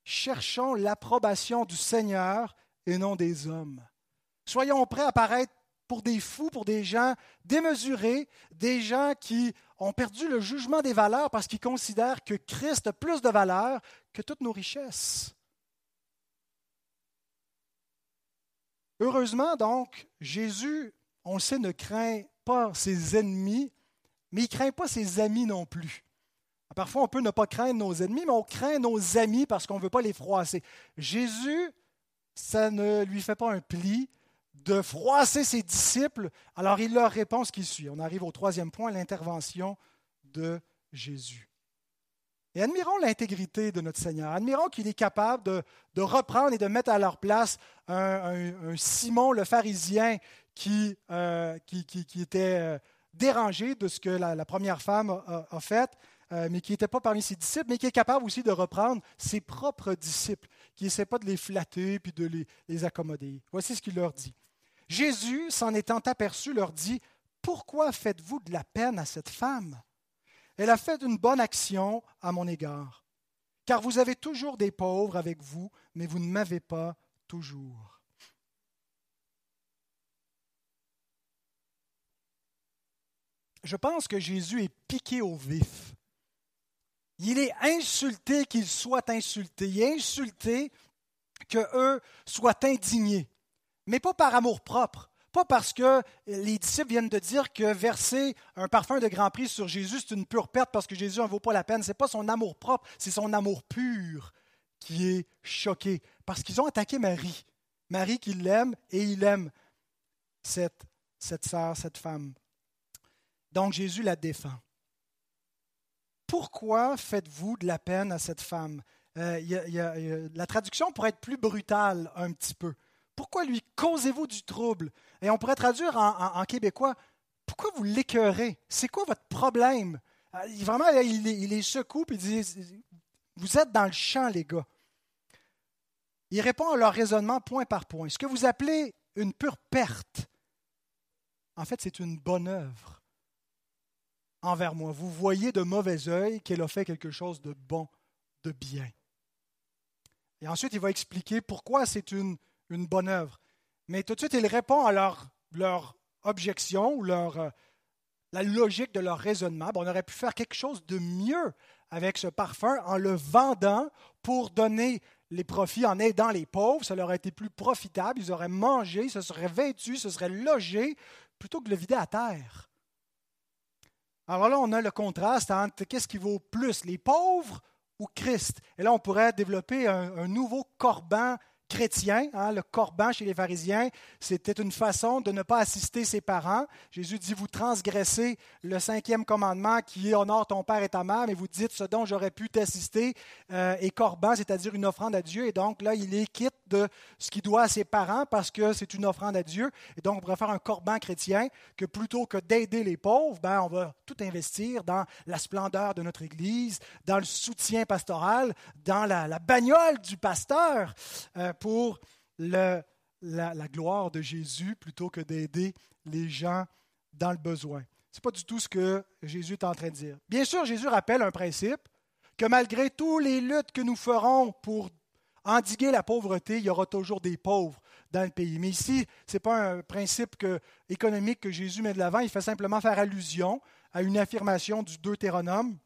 Cherchons l'approbation du Seigneur et non des hommes. Soyons prêts à paraître pour des fous, pour des gens démesurés, des gens qui ont perdu le jugement des valeurs parce qu'ils considèrent que Christ a plus de valeur que toutes nos richesses. Heureusement, donc, Jésus, on le sait, ne craint pas ses ennemis, mais il ne craint pas ses amis non plus. Parfois, on peut ne pas craindre nos ennemis, mais on craint nos amis parce qu'on ne veut pas les froisser. Jésus, ça ne lui fait pas un pli de froisser ses disciples, alors il leur répond ce qui suit. On arrive au troisième point, l'intervention de Jésus. Et admirons l'intégrité de notre Seigneur. Admirons qu'il est capable de, reprendre et de mettre à leur place un, Simon le pharisien qui, euh, était euh, dérangé de ce que la, première femme a, fait, euh, mais qui n'était pas parmi ses disciples, mais qui est capable aussi de reprendre ses propres disciples qui n'essaie pas de les flatter puis de les, les accommoder. Voici ce qu'il leur dit. Jésus, s'en étant aperçu, leur dit, Pourquoi faites-vous de la peine à cette femme? Elle a fait une bonne action à mon égard, car vous avez toujours des pauvres avec vous, mais vous ne m'avez pas toujours. Je pense que Jésus est piqué au vif. Il est insulté qu'ils soient insultés. Il est insulté qu'eux soient indignés mais pas par amour propre. Pas parce que les disciples viennent de dire que verser un parfum de grand prix sur Jésus, c'est une pure perte parce que Jésus n'en vaut pas la peine. Ce n'est pas son amour propre, c'est son amour pur qui est choqué. Parce qu'ils ont attaqué Marie. Marie qui l'aime et il aime cette, cette sœur, cette femme. Donc Jésus la défend. Pourquoi faites-vous de la peine à cette femme? Euh, La traduction pourrait être plus brutale un petit peu. Pourquoi lui causez-vous du trouble? Et on pourrait traduire en, québécois, pourquoi vous l'écœurez? C'est quoi votre problème? Euh, vraiment, il, il les secoue et il dit, vous êtes dans le champ, les gars. Il répond à leur raisonnement point par point. Ce que vous appelez une pure perte, en fait, c'est une bonne œuvre envers moi. Vous voyez de mauvais œil qu'elle a fait quelque chose de bon, de bien. Et ensuite, il va expliquer pourquoi c'est une une bonne œuvre. Mais tout de suite, il répond à leur, objection ou leur, euh, la logique de leur raisonnement. on aurait pu faire quelque chose de mieux avec ce parfum en le vendant pour donner les profits en aidant les pauvres. Ça leur aurait été plus profitable. Ils auraient mangé, se seraient vêtus, se seraient logés plutôt que de le vider à terre. Alors là, on a le contraste entre qu'est-ce qui vaut plus, les pauvres ou Christ. Et là, on pourrait développer un, nouveau corban chrétien, hein, le corban chez les pharisiens, c'était une façon de ne pas assister ses parents. Jésus dit, vous transgressez le cinquième commandement qui est honore ton père et ta mère, mais vous dites ce dont j'aurais pu t'assister euh, et corban, c'est-à-dire une offrande à Dieu. Et donc là, il est quitte de ce qu'il doit à ses parents parce que c'est une offrande à Dieu. Et donc, on pourrait faire un corban chrétien que plutôt que d'aider les pauvres, ben, on va tout investir dans la splendeur de notre Église, dans le soutien pastoral, dans la, bagnole du pasteur. Euh, pour la, gloire de Jésus plutôt que d'aider les gens dans le besoin. Ce n'est pas du tout ce que Jésus est en train de dire. Bien sûr, Jésus rappelle un principe, que malgré toutes les luttes que nous ferons pour endiguer la pauvreté, il y aura toujours des pauvres dans le pays. Mais ici, ce n'est pas un principe économique que Jésus met de l'avant, il fait simplement faire allusion à une affirmation du Deutéronome,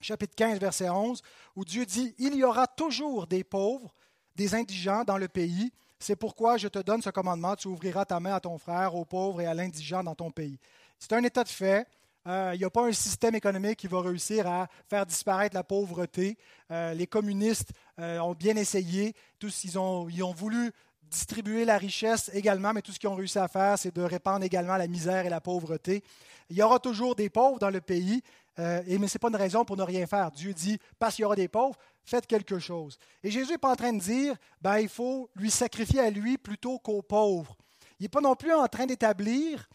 chapitre 15, verset 11, où Dieu dit, Il y aura toujours des pauvres des indigents dans le pays. C'est pourquoi je te donne ce commandement, tu ouvriras ta main à ton frère, aux pauvres et à l'indigent dans ton pays. C'est un état de fait. Euh, il n'y a pas un système économique qui va réussir à faire disparaître la pauvreté. Euh, les communistes euh, ont bien essayé. Tous, ils, ont, ils ont voulu distribuer la richesse également, mais tout ce qu'ils ont réussi à faire, c'est de répandre également la misère et la pauvreté. Il y aura toujours des pauvres dans le pays, et, mais ce n'est pas une raison pour ne rien faire. Dieu dit, parce qu'il y aura des pauvres, faites quelque chose. Et Jésus n'est pas en train de dire, ben, il faut lui sacrifier à lui plutôt qu'aux pauvres. Il n'est pas non plus en train d'établir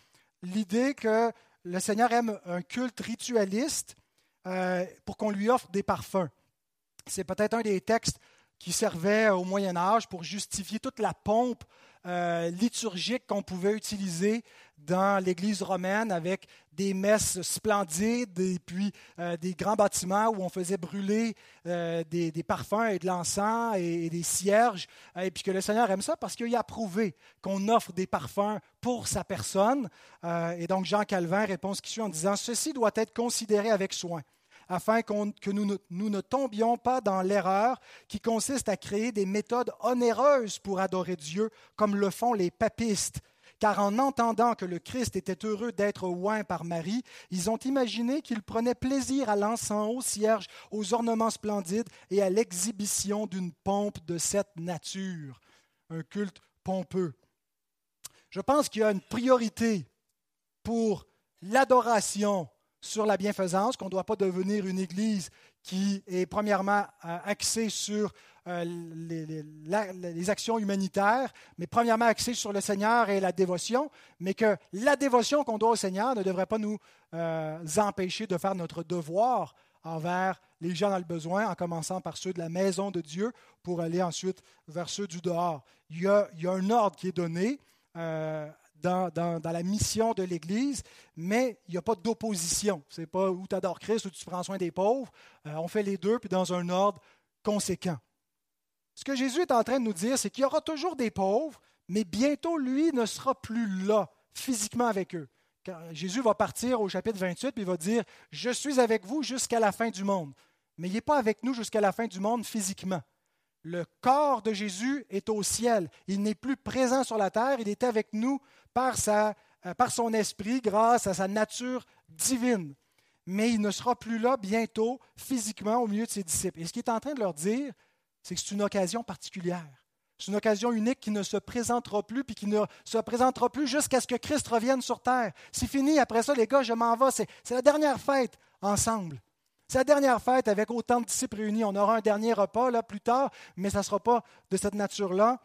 l'idée que le Seigneur aime un culte ritualiste euh, pour qu'on lui offre des parfums. C'est peut-être un des textes qui servait au Moyen Âge pour justifier toute la pompe euh, liturgique qu'on pouvait utiliser dans l'Église romaine avec des messes splendides et puis euh, des grands bâtiments où on faisait brûler euh, des, parfums et de l'encens et, des cierges. et puis que le Seigneur aime ça parce qu'il a prouvé qu'on offre des parfums pour sa personne. et donc Jean Calvin répond ce qui suit en disant Ceci doit être considéré avec soin afin que nous ne, tombions pas dans l'erreur qui consiste à créer des méthodes onéreuses pour adorer Dieu, comme le font les papistes. Car en entendant que le Christ était heureux d'être oint par Marie, ils ont imaginé qu'il prenait plaisir à l'encens, au cierge, aux ornements splendides et à l'exhibition d'une pompe de cette nature. Un culte pompeux. Je pense qu'il y a une priorité pour l'adoration sur la bienfaisance, qu'on ne doit pas devenir une Église qui est premièrement euh, axée sur euh, les, actions humanitaires, mais premièrement axée sur le Seigneur et la dévotion, mais que la dévotion qu'on doit au Seigneur ne devrait pas nous euh, empêcher de faire notre devoir envers les gens dans le besoin, en commençant par ceux de la maison de Dieu, pour aller ensuite vers ceux du dehors. Il y a, un ordre qui est donné dans, la mission de l'Église, mais il n'y a pas d'opposition. Ce n'est pas où tu adores Christ ou tu prends soin des pauvres. Euh, on fait les deux, puis dans un ordre conséquent. Ce que Jésus est en train de nous dire, c'est qu'il y aura toujours des pauvres, mais bientôt, lui ne sera plus là, physiquement avec eux. Jésus va partir au chapitre 28, puis il va dire, Je suis avec vous jusqu'à la fin du monde. Mais il n'est pas avec nous jusqu'à la fin du monde physiquement. Le corps de Jésus est au ciel. Il n'est plus présent sur la terre, il est avec nous par, sa, euh, par son esprit, grâce à sa nature divine. Mais il ne sera plus là bientôt physiquement au milieu de ses disciples. Et ce qu'il est en train de leur dire, c'est que c'est une occasion particulière. C'est une occasion unique qui ne se présentera plus, puis qui ne se présentera plus jusqu'à ce que Christ revienne sur terre. C'est fini, après ça, les gars, je m'en vais. C'est la dernière fête ensemble. C'est la dernière fête avec autant de disciples réunis. On aura un dernier repas là plus tard, mais ça ne sera pas de cette nature-là.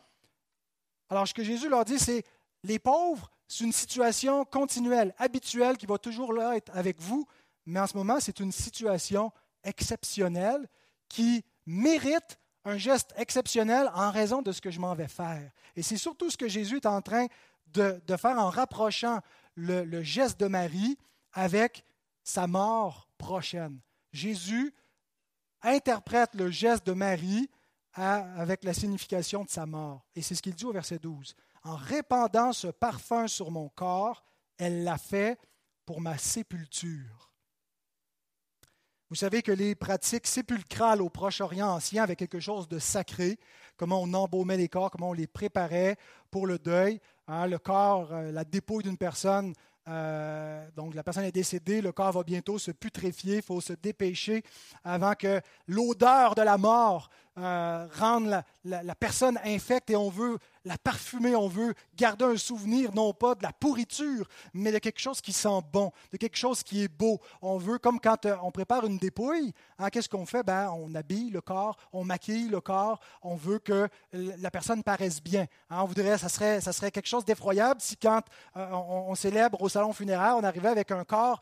Alors, ce que Jésus leur dit, c'est les pauvres, c'est une situation continuelle, habituelle, qui va toujours être avec vous, mais en ce moment, c'est une situation exceptionnelle qui mérite un geste exceptionnel en raison de ce que je m'en vais faire. Et c'est surtout ce que Jésus est en train de, faire en rapprochant le, geste de Marie avec sa mort prochaine. Jésus interprète le geste de Marie avec la signification de sa mort. Et c'est ce qu'il dit au verset 12. En répandant ce parfum sur mon corps, elle l'a fait pour ma sépulture. Vous savez que les pratiques sépulcrales au Proche-Orient ancien avaient quelque chose de sacré, comment on embaumait les corps, comment on les préparait pour le deuil. Hein, le corps, euh, la dépouille d'une personne, euh, donc la personne est décédée, le corps va bientôt se putréfier, il faut se dépêcher avant que l'odeur de la mort euh, rendre la, personne infecte et on veut la parfumer, on veut garder un souvenir non pas de la pourriture, mais de quelque chose qui sent bon, de quelque chose qui est beau. On veut, comme quand euh, on prépare une dépouille, hein, qu'est-ce qu'on fait? Ben, On habille le corps, on maquille le corps, on veut que la personne paraisse bien. Hein, on voudrait, ça serait, ça serait quelque chose d'effroyable si quand euh, on, on célèbre au salon funéraire, on arrivait avec un corps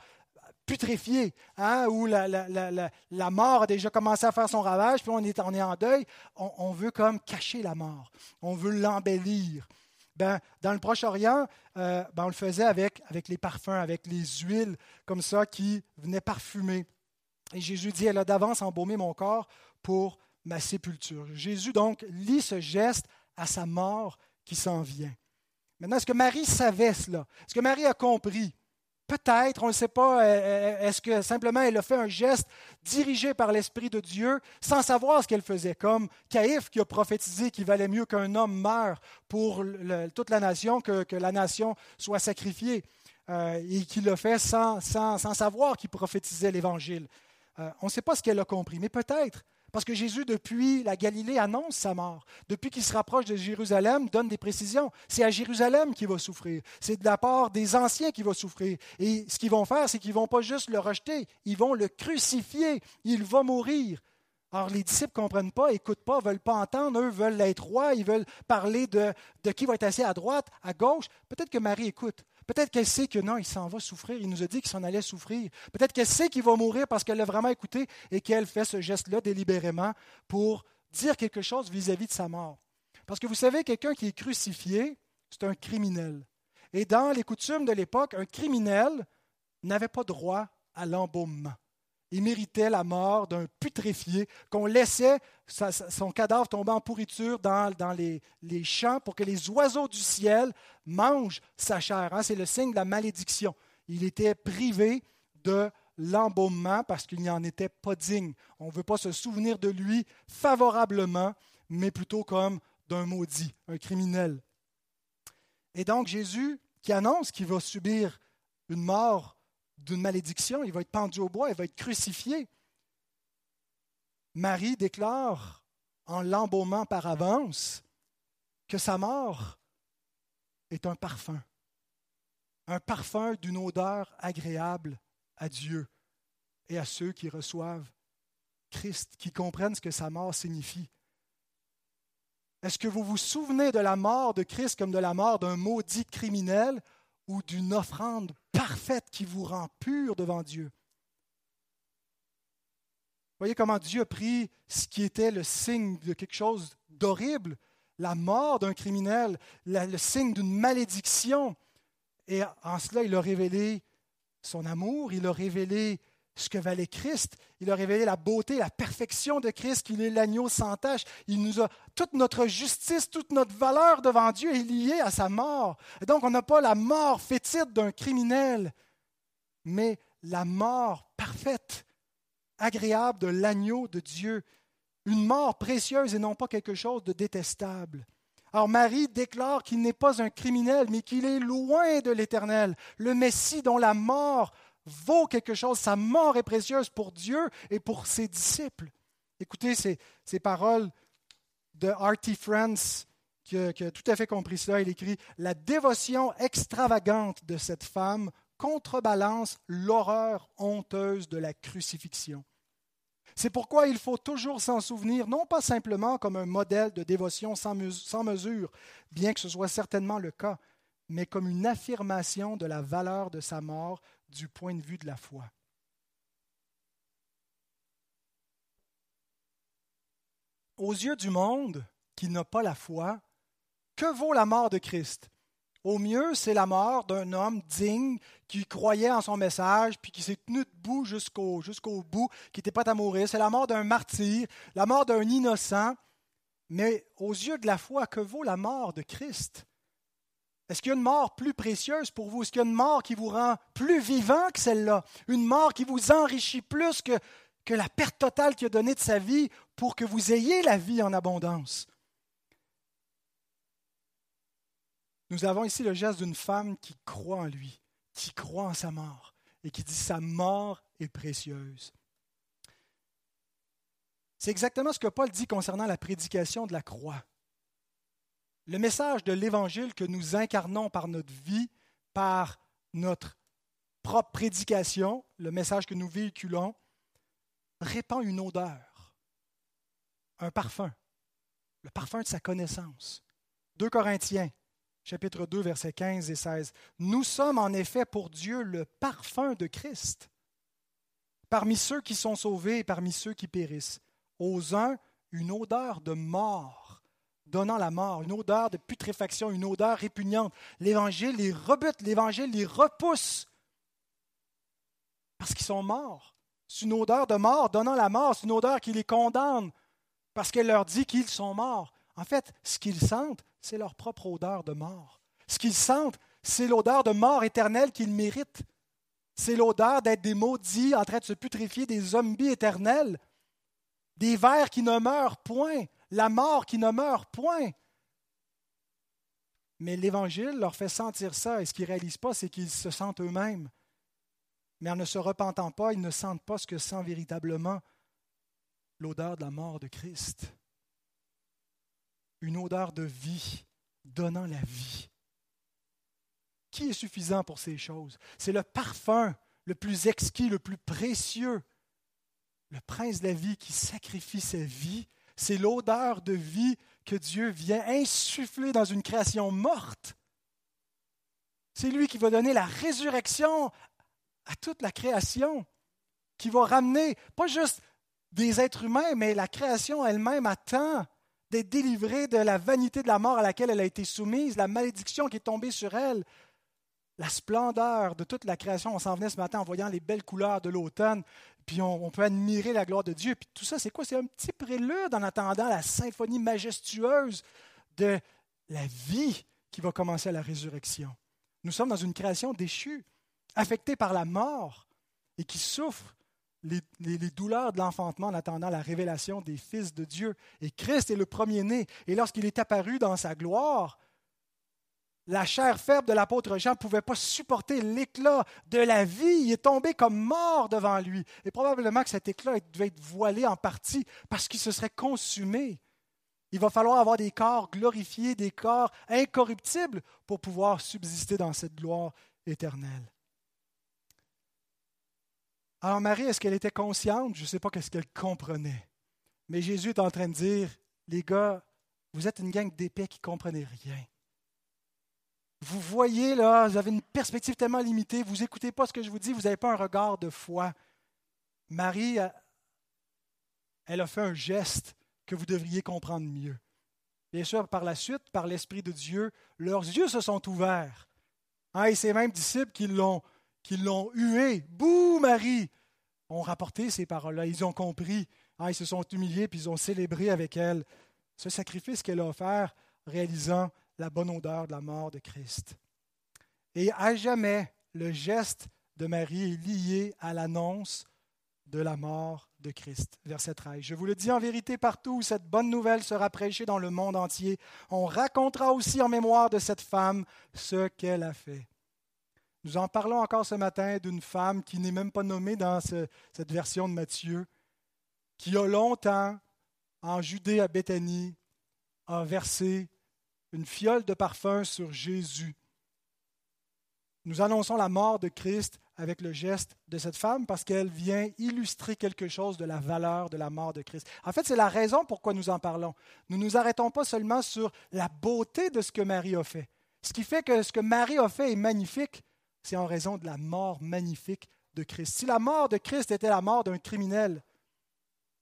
putréfié, hein, où la, mort a déjà commencé à faire son ravage, puis on est, on est en deuil, on, veut comme cacher la mort, on veut l'embellir. Ben, dans le Proche-Orient, euh, ben, on le faisait avec, avec les parfums, avec les huiles comme ça qui venaient parfumer. Et Jésus dit, elle a d'avance embaumé mon corps pour ma sépulture. Jésus donc lit ce geste à sa mort qui s'en vient. Maintenant, est-ce que Marie savait cela? Est-ce que Marie a compris? Peut-être, on ne sait pas, euh, euh, est-ce que simplement elle a fait un geste dirigé par l'Esprit de Dieu sans savoir ce qu'elle faisait, comme Caïphe qui a prophétisé qu'il valait mieux qu'un homme meure pour toute la nation que, que, la nation soit sacrifiée, euh, et qui l'a fait sans, sans, sans savoir qu'il prophétisait l'Évangile. on ne sait pas ce qu'elle a compris, mais peut-être parce que Jésus, depuis la Galilée, annonce sa mort. Depuis qu'il se rapproche de Jérusalem, donne des précisions. C'est à Jérusalem qu'il va souffrir. C'est de la part des anciens qu'il va souffrir. Et ce qu'ils vont faire, c'est qu'ils ne vont pas juste le rejeter, ils vont le crucifier. Il va mourir. Alors les disciples ne comprennent pas, n'écoutent pas, ne veulent pas entendre. Eux veulent être rois, ils veulent parler de, de qui va être assis à droite, à gauche. Peut-être que Marie écoute. Peut-être qu'elle sait que non, il s'en va souffrir. Il nous a dit qu'il s'en allait souffrir. Peut-être qu'elle sait qu'il va mourir parce qu'elle l'a vraiment écouté et qu'elle fait ce geste-là délibérément pour dire quelque chose vis-à-vis de sa mort. Parce que vous savez, quelqu'un qui est crucifié, c'est un criminel. Et dans les coutumes de l'époque, un criminel n'avait pas droit à l'embaumement il méritait la mort d'un putréfié, qu'on laissait son cadavre tomber en pourriture dans, les, champs pour que les oiseaux du ciel mangent sa chair. Hein. C'est le signe de la malédiction. Il était privé de l'embaumement parce qu'il n'y en était pas digne. On ne veut pas se souvenir de lui favorablement, mais plutôt comme d'un maudit, un criminel. Et donc Jésus, qui annonce qu'il va subir une mort d'une malédiction, il va être pendu au bois, il va être crucifié. Marie déclare en l'embaumant par avance que sa mort est un parfum, un parfum d'une odeur agréable à Dieu et à ceux qui reçoivent Christ, qui comprennent ce que sa mort signifie. Est-ce que vous vous souvenez de la mort de Christ comme de la mort d'un maudit criminel ou d'une offrande parfaite qui vous rend pur devant Dieu. Voyez comment Dieu a pris ce qui était le signe de quelque chose d'horrible, la mort d'un criminel, le signe d'une malédiction. Et en cela, il a révélé son amour, il a révélé ce que valait Christ, il a révélé la beauté, la perfection de Christ, qu'il est l'agneau sans tache. Il nous a toute notre justice, toute notre valeur devant Dieu est liée à sa mort. Et donc, on n'a pas la mort fétide d'un criminel, mais la mort parfaite, agréable de l'agneau de Dieu, une mort précieuse et non pas quelque chose de détestable. Alors Marie déclare qu'il n'est pas un criminel, mais qu'il est loin de l'Éternel, le Messie dont la mort vaut quelque chose, sa mort est précieuse pour Dieu et pour ses disciples. Écoutez ces, ces paroles de Artie France, qui qui a tout à fait compris cela. Il écrit La dévotion extravagante de cette femme contrebalance l'horreur honteuse de la crucifixion. C'est pourquoi il faut toujours s'en souvenir, non pas simplement comme un modèle de dévotion sans, mesure, bien que ce soit certainement le cas, mais comme une affirmation de la valeur de sa mort du point de vue de la foi. Aux yeux du monde qui n'a pas la foi, que vaut la mort de Christ? Au mieux, c'est la mort d'un homme digne qui croyait en son message, puis qui s'est tenu debout jusqu'au bout, qui n'était pas à mourir. C'est la mort d'un martyr, la mort d'un innocent. Mais aux yeux de la foi, que vaut la mort de Christ? Est-ce qu'il y a une mort plus précieuse pour vous? Est-ce qu'il y a une mort qui vous rend plus vivant que celle-là? Une mort qui vous enrichit plus que, la perte totale qu'il a donnée de sa vie pour que vous ayez la vie en abondance? Nous avons ici le geste d'une femme qui croit en lui, qui croit en sa mort et qui dit sa mort est précieuse. C'est exactement ce que Paul dit concernant la prédication de la croix. Le message de l'Évangile que nous incarnons par notre vie, par notre propre prédication, le message que nous véhiculons, répand une odeur, un parfum, le parfum de sa connaissance. 2 Corinthiens chapitre 2, versets 15 et 16. Nous sommes en effet pour Dieu le parfum de Christ, parmi ceux qui sont sauvés et parmi ceux qui périssent. Aux uns, une odeur de mort, donnant la mort, une odeur de putréfaction, une odeur répugnante. L'Évangile les rebute, l'Évangile les repousse, parce qu'ils sont morts. C'est une odeur de mort donnant la mort, c'est une odeur qui les condamne, parce qu'elle leur dit qu'ils sont morts. En fait, ce qu'ils sentent, c'est leur propre odeur de mort. Ce qu'ils sentent, c'est l'odeur de mort éternelle qu'ils méritent. C'est l'odeur d'être des maudits en train de se putréfier, des zombies éternels, des vers qui ne meurent point, la mort qui ne meurt point. Mais l'Évangile leur fait sentir ça, et ce qu'ils ne réalisent pas, c'est qu'ils se sentent eux-mêmes. Mais en ne se repentant pas, ils ne sentent pas ce que sent véritablement l'odeur de la mort de Christ une odeur de vie, donnant la vie. Qui est suffisant pour ces choses? C'est le parfum le plus exquis, le plus précieux. Le prince de la vie qui sacrifie sa vie, c'est l'odeur de vie que Dieu vient insuffler dans une création morte. C'est lui qui va donner la résurrection à toute la création, qui va ramener pas juste des êtres humains, mais la création elle-même temps d'être délivrée de la vanité de la mort à laquelle elle a été soumise, la malédiction qui est tombée sur elle, la splendeur de toute la création. On s'en venait ce matin en voyant les belles couleurs de l'automne, puis on, peut admirer la gloire de Dieu. Puis tout ça, c'est quoi? C'est un petit prélude en attendant la symphonie majestueuse de la vie qui va commencer à la résurrection. Nous sommes dans une création déchue, affectée par la mort et qui souffre les, douleurs de l'enfantement en attendant la révélation des fils de Dieu. Et Christ est le premier-né. Et lorsqu'il est apparu dans sa gloire, la chair faible de l'apôtre Jean ne pouvait pas supporter l'éclat de la vie. Il est tombé comme mort devant lui. Et probablement que cet éclat devait être voilé en partie parce qu'il se serait consumé. Il va falloir avoir des corps glorifiés, des corps incorruptibles pour pouvoir subsister dans cette gloire éternelle. Alors Marie, est-ce qu'elle était consciente? Je ne sais pas qu'est-ce qu'elle comprenait. Mais Jésus est en train de dire, les gars, vous êtes une gang d'épais qui ne comprenez rien. Vous voyez là, vous avez une perspective tellement limitée, vous n'écoutez pas ce que je vous dis, vous n'avez pas un regard de foi. Marie elle a fait un geste que vous devriez comprendre mieux. Bien sûr, par la suite, par l'Esprit de Dieu, leurs yeux se sont ouverts. Hein, et ces mêmes disciples qui l'ont, qui l'ont hué, Bouh, Marie, ont rapporté ces paroles-là. Ils ont compris. Hein, ils se sont humiliés, puis ils ont célébré avec elle ce sacrifice qu'elle a offert, réalisant la bonne odeur de la mort de Christ. Et à jamais, le geste de Marie est lié à l'annonce de la mort de Christ. Verset 13. Je vous le dis en vérité, partout où cette bonne nouvelle sera prêchée dans le monde entier, on racontera aussi en mémoire de cette femme ce qu'elle a fait. Nous en parlons encore ce matin d'une femme qui n'est même pas nommée dans cette version de Matthieu, qui a longtemps, en Judée à Béthanie, a versé une fiole de parfum sur Jésus. Nous annonçons la mort de Christ avec le geste de cette femme parce qu'elle vient illustrer quelque chose de la valeur de la mort de Christ. En fait, c'est la raison pourquoi nous en parlons. Nous ne nous arrêtons pas seulement sur la beauté de ce que Marie a fait. Ce qui fait que ce que Marie a fait est magnifique, c'est en raison de la mort magnifique de Christ. Si la mort de Christ était la mort d'un criminel,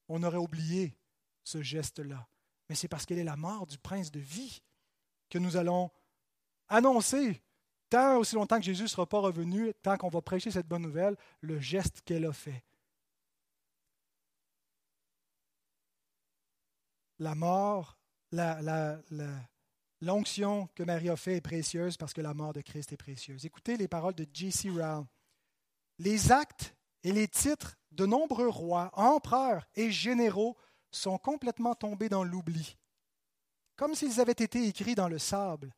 on aurait oublié ce geste-là. Mais c'est parce qu'elle est la mort du prince de vie que nous allons annoncer, tant aussi longtemps que Jésus ne sera pas revenu, tant qu'on va prêcher cette bonne nouvelle, le geste qu'elle a fait. La mort, l'onction que Marie a fait est précieuse parce que la mort de Christ est précieuse. Écoutez les paroles de J.C. Rowell. Les actes et les titres de nombreux rois, empereurs et généraux sont complètement tombés dans l'oubli, comme s'ils avaient été écrits dans le sable.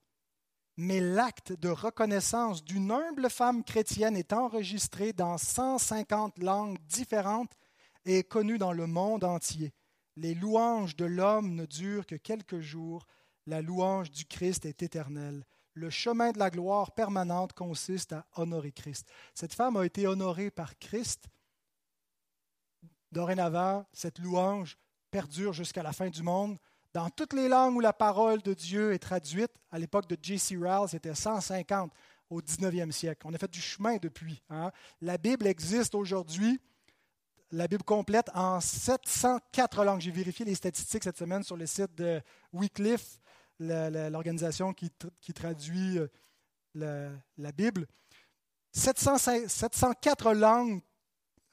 Mais l'acte de reconnaissance d'une humble femme chrétienne est enregistré dans 150 langues différentes et est connu dans le monde entier. Les louanges de l'homme ne durent que quelques jours, la louange du Christ est éternelle. Le chemin de la gloire permanente consiste à honorer Christ. Cette femme a été honorée par Christ. Dorénavant, cette louange perdure jusqu'à la fin du monde. Dans toutes les langues où la parole de Dieu est traduite, à l'époque de J.C. Rowell, c'était 150 au 19e siècle. On a fait du chemin depuis. Hein. La Bible existe aujourd'hui, la Bible complète, en 704 langues. J'ai vérifié les statistiques cette semaine sur le site de Wycliffe, l'organisation qui, traduit euh, la, Bible. 704 langues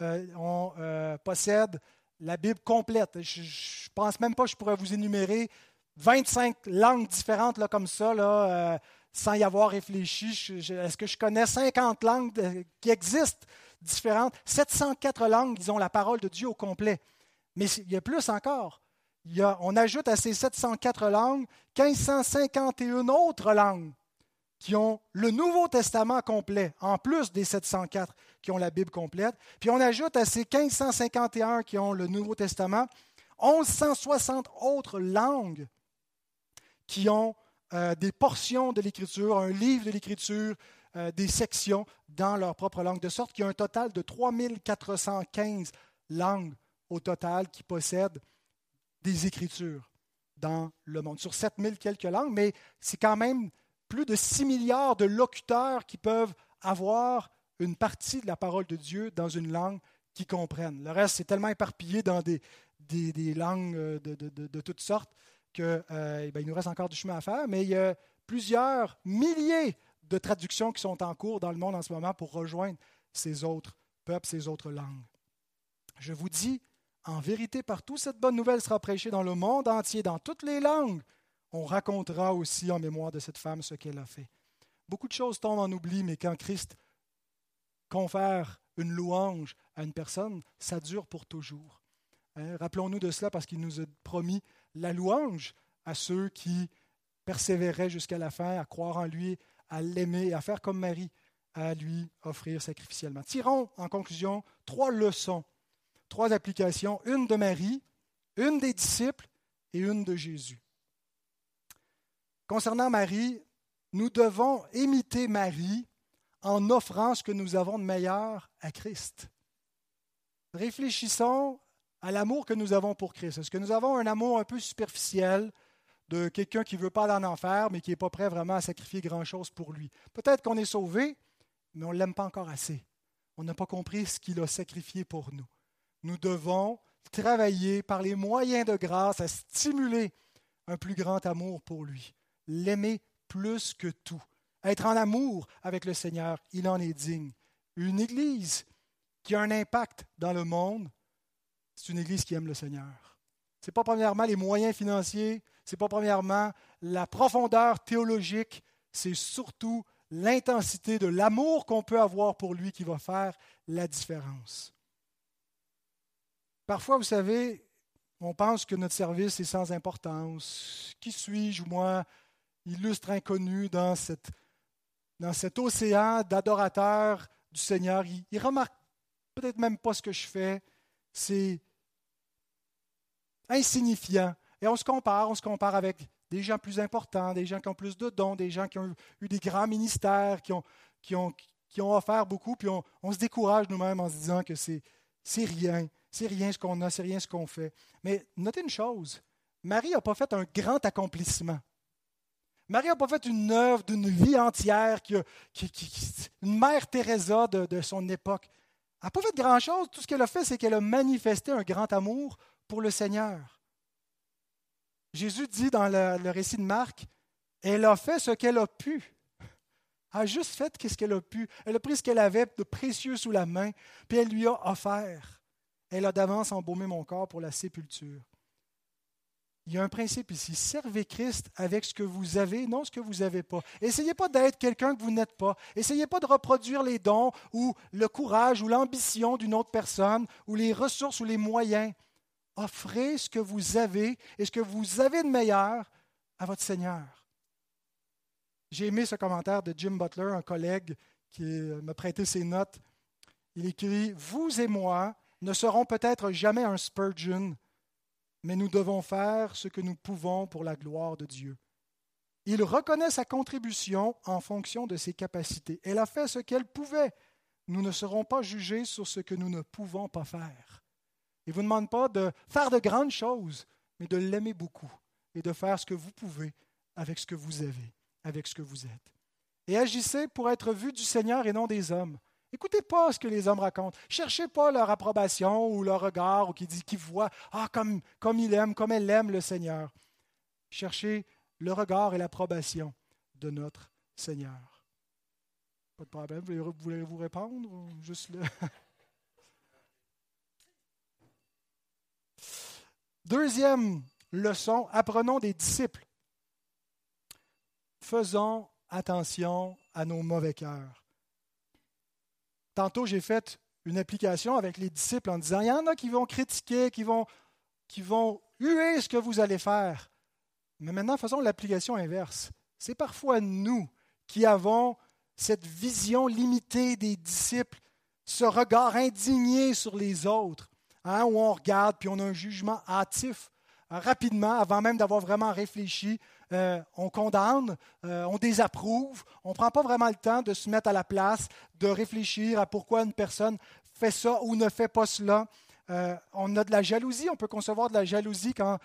euh, on euh, possède la Bible complète. Je ne pense même pas que je pourrais vous énumérer 25 langues différentes là, comme ça, euh, sans y avoir réfléchi. Est-ce que je connais 50 langues qui existent différentes? 704 langues, disons, la parole de Dieu au complet. Mais il y a plus encore. On ajoute à ces 704 langues 1551 autres langues qui ont le Nouveau Testament complet, en plus des 704 qui ont la Bible complète. Puis on ajoute à ces 1551 qui ont le Nouveau Testament 1160 autres langues qui ont euh, des portions de l'Écriture, un livre de l'Écriture, euh, des sections dans leur propre langue, de sorte qu'il y a un total de 3415 langues au total qui possèdent des Écritures dans le monde. Sur 7000 quelques langues, mais c'est quand même plus de 6 milliards de locuteurs qui peuvent avoir une partie de la parole de Dieu dans une langue qu'ils comprennent. Le reste, c'est tellement éparpillé dans des, langues euh, de, toutes sortes qu'il euh, eh nous reste encore du chemin à faire, mais il y a plusieurs milliers de traductions qui sont en cours dans le monde en ce moment pour rejoindre ces autres peuples, ces autres langues. Je vous dis, en vérité, partout cette bonne nouvelle sera prêchée dans le monde entier, dans toutes les langues on racontera aussi en mémoire de cette femme ce qu'elle a fait. Beaucoup de choses tombent en oubli, mais quand Christ confère une louange à une personne, ça dure pour toujours. Hein, rappelons-nous de cela parce qu'il nous a promis la louange à ceux qui persévéraient jusqu'à la fin, à croire en lui, à l'aimer, à faire comme Marie, à lui offrir sacrificiellement. Tirons en conclusion trois leçons, trois applications, une de Marie, une des disciples et une de Jésus. Concernant Marie, nous devons imiter Marie en offrant ce que nous avons de meilleur à Christ. Réfléchissons à l'amour que nous avons pour Christ. Est-ce que nous avons un amour un peu superficiel de quelqu'un qui ne veut pas aller en enfer, mais qui n'est pas prêt vraiment à sacrifier grand-chose pour lui? Peut-être qu'on est sauvé, mais on ne l'aime pas encore assez. On n'a pas compris ce qu'il a sacrifié pour nous. Nous devons travailler par les moyens de grâce à stimuler un plus grand amour pour lui, l'aimer plus que tout, être en amour avec le Seigneur, il en est digne. Une Église qui a un impact dans le monde, c'est une Église qui aime le Seigneur. Ce n'est pas premièrement les moyens financiers, ce n'est pas premièrement la profondeur théologique, c'est surtout l'intensité de l'amour qu'on peut avoir pour lui qui va faire la différence. Parfois, vous savez, on pense que notre service est sans importance. Qui suis-je, moi, illustre inconnu dans, cette, dans cet océan d'adorateurs du Seigneur? Il, il remarque peut-être même pas ce que je fais. C'est insignifiant. Et on se compare, on se compare avec des gens plus importants, des gens qui ont plus de dons, des gens qui ont eu des grands ministères, qui ont, qui offert beaucoup, puis on, on se décourage nous-mêmes en se disant que c'est rien, c'est rien ce qu'on a, c'est rien ce qu'on fait. Mais notez une chose, Marie n'a pas fait un grand accomplissement. Marie n'a pas fait une œuvre d'une vie entière, qui, une mère Teresa de, son époque. Elle n'a pas fait grand-chose. Tout ce qu'elle a fait, c'est qu'elle a manifesté un grand amour pour le Seigneur. Jésus dit dans le, récit de Marc, elle a fait ce qu'elle a pu. Elle a juste fait ce qu'elle a pu. Elle a pris ce qu'elle avait de précieux sous la main, puis elle lui a offert. Elle a d'avance embaumé mon corps pour la sépulture. Il y a un principe ici. Servez Christ avec ce que vous avez, non ce que vous n'avez pas. Essayez pas d'être quelqu'un que vous n'êtes pas. Essayez pas de reproduire les dons ou le courage ou l'ambition d'une autre personne ou les ressources ou les moyens offrez ce que vous avez et ce que vous avez de meilleur à votre Seigneur. J'ai aimé ce commentaire de Jim Butler, un collègue qui m'a prêté ses notes. Il écrit Vous et moi ne serons peut-être jamais un Spurgeon, mais nous devons faire ce que nous pouvons pour la gloire de Dieu. Il reconnaît sa contribution en fonction de ses capacités. Elle a fait ce qu'elle pouvait. Nous ne serons pas jugés sur ce que nous ne pouvons pas faire. Il ne vous demande pas de faire de grandes choses, mais de l'aimer beaucoup et de faire ce que vous pouvez avec ce que vous avez, avec ce que vous êtes. Et agissez pour être vu du Seigneur et non des hommes. Écoutez pas ce que les hommes racontent. Cherchez pas leur approbation ou leur regard ou qui dit qu'ils voient ah comme comme il aime, comme elle aime le Seigneur. Cherchez le regard et l'approbation de notre Seigneur. Pas de problème. Vous voulez vous répondre juste le Deuxième leçon, apprenons des disciples. Faisons attention à nos mauvais cœurs. Tantôt, j'ai fait une application avec les disciples en disant, il y en a qui vont critiquer, qui vont, qui huer ce que vous allez faire. Mais maintenant, faisons l'application inverse. C'est parfois nous qui avons cette vision limitée des disciples, ce regard indigné sur les autres. Hein, où on regarde, puis on a un jugement hâtif euh, rapidement, avant même d'avoir vraiment réfléchi. Euh, on condamne, euh, on désapprouve, on ne prend pas vraiment le temps de se mettre à la place, de réfléchir à pourquoi une personne fait ça ou ne fait pas cela. on a de la jalousie, on peut concevoir de la jalousie quand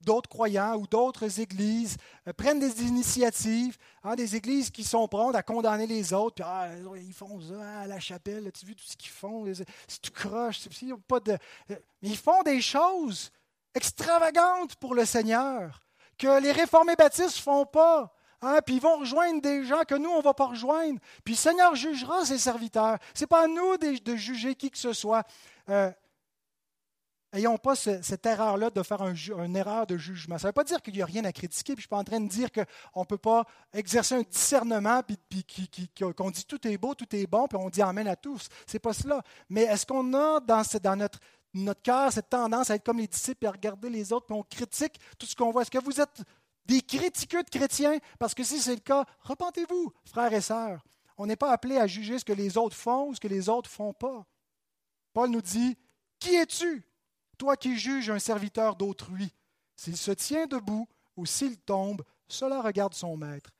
d'autres croyants ou d'autres églises euh, prennent des initiatives, hein, des églises qui sont prontes à condamner les autres, puis ah, ils font ça à la chapelle, tu as vu tout ce qu'ils font, c'est tout croche, ils, pas de... Euh, ils font des choses extravagantes pour le Seigneur, que les réformés baptistes ne font pas. Hein, puis ils vont rejoindre des gens que nous, on ne va pas rejoindre. Puis le Seigneur jugera ses serviteurs. Ce n'est pas à nous de, juger qui que ce soit. Euh, Ayons pas cette erreur-là de faire un, une erreur de jugement. Ça ne veut pas dire qu'il n'y a rien à critiquer, je ne suis pas en train de dire qu'on ne peut pas exercer un discernement, puis, qu'on dit tout est beau, tout est bon, puis on dit amène à tous. Ce n'est pas cela. Mais est-ce qu'on a dans, dans notre, notre cœur cette tendance à être comme les disciples et à regarder les autres, puis on critique tout ce qu'on voit? Est-ce que vous êtes des critiqueux de chrétiens? Parce que si c'est le cas, repentez-vous, frères et sœurs. On n'est pas appelé à juger ce que les autres font ou ce que les autres ne font pas. Paul nous dit, qui es-tu toi qui juges un serviteur d'autrui, s'il se tient debout ou s'il tombe, cela regarde son maître.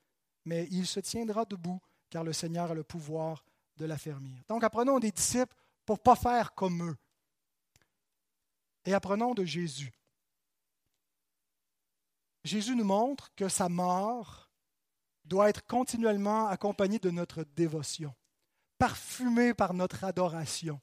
Mais il se tiendra debout, car le Seigneur a le pouvoir de l'affermir. Donc apprenons des disciples pour ne pas faire comme eux. Et apprenons de Jésus. Jésus nous montre que sa mort doit être continuellement accompagnée de notre dévotion, parfumée par notre adoration.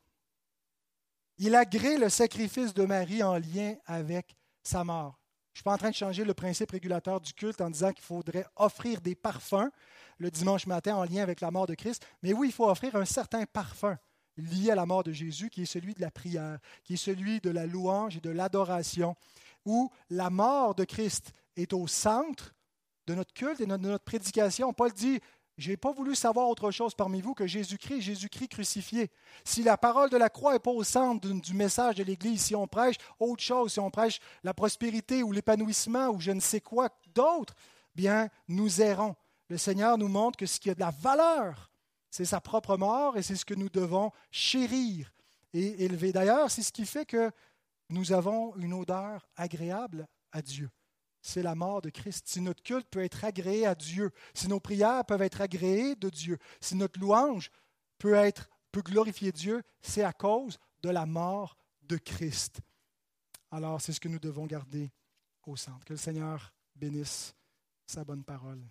Il agrée le sacrifice de Marie en lien avec sa mort. Je ne suis pas en train de changer le principe régulateur du culte en disant qu'il faudrait offrir des parfums le dimanche matin en lien avec la mort de Christ, mais oui, il faut offrir un certain parfum lié à la mort de Jésus, qui est celui de la prière, qui est celui de la louange et de l'adoration, où la mort de Christ est au centre de notre culte et de notre prédication. Paul dit, je n'ai pas voulu savoir autre chose parmi vous que Jésus-Christ, Jésus-Christ crucifié. Si la parole de la croix n'est pas au centre du message de l'Église, si on prêche autre chose, si on prêche la prospérité ou l'épanouissement ou je ne sais quoi d'autre, bien, nous errons. Le Seigneur nous montre que ce qui a de la valeur, c'est sa propre mort et c'est ce que nous devons chérir et élever. D'ailleurs, c'est ce qui fait que nous avons une odeur agréable à Dieu c'est la mort de Christ. Si notre culte peut être agréé à Dieu, si nos prières peuvent être agréées de Dieu, si notre louange peut, être, peut glorifier Dieu, c'est à cause de la mort de Christ. Alors, c'est ce que nous devons garder au centre. Que le Seigneur bénisse sa bonne parole.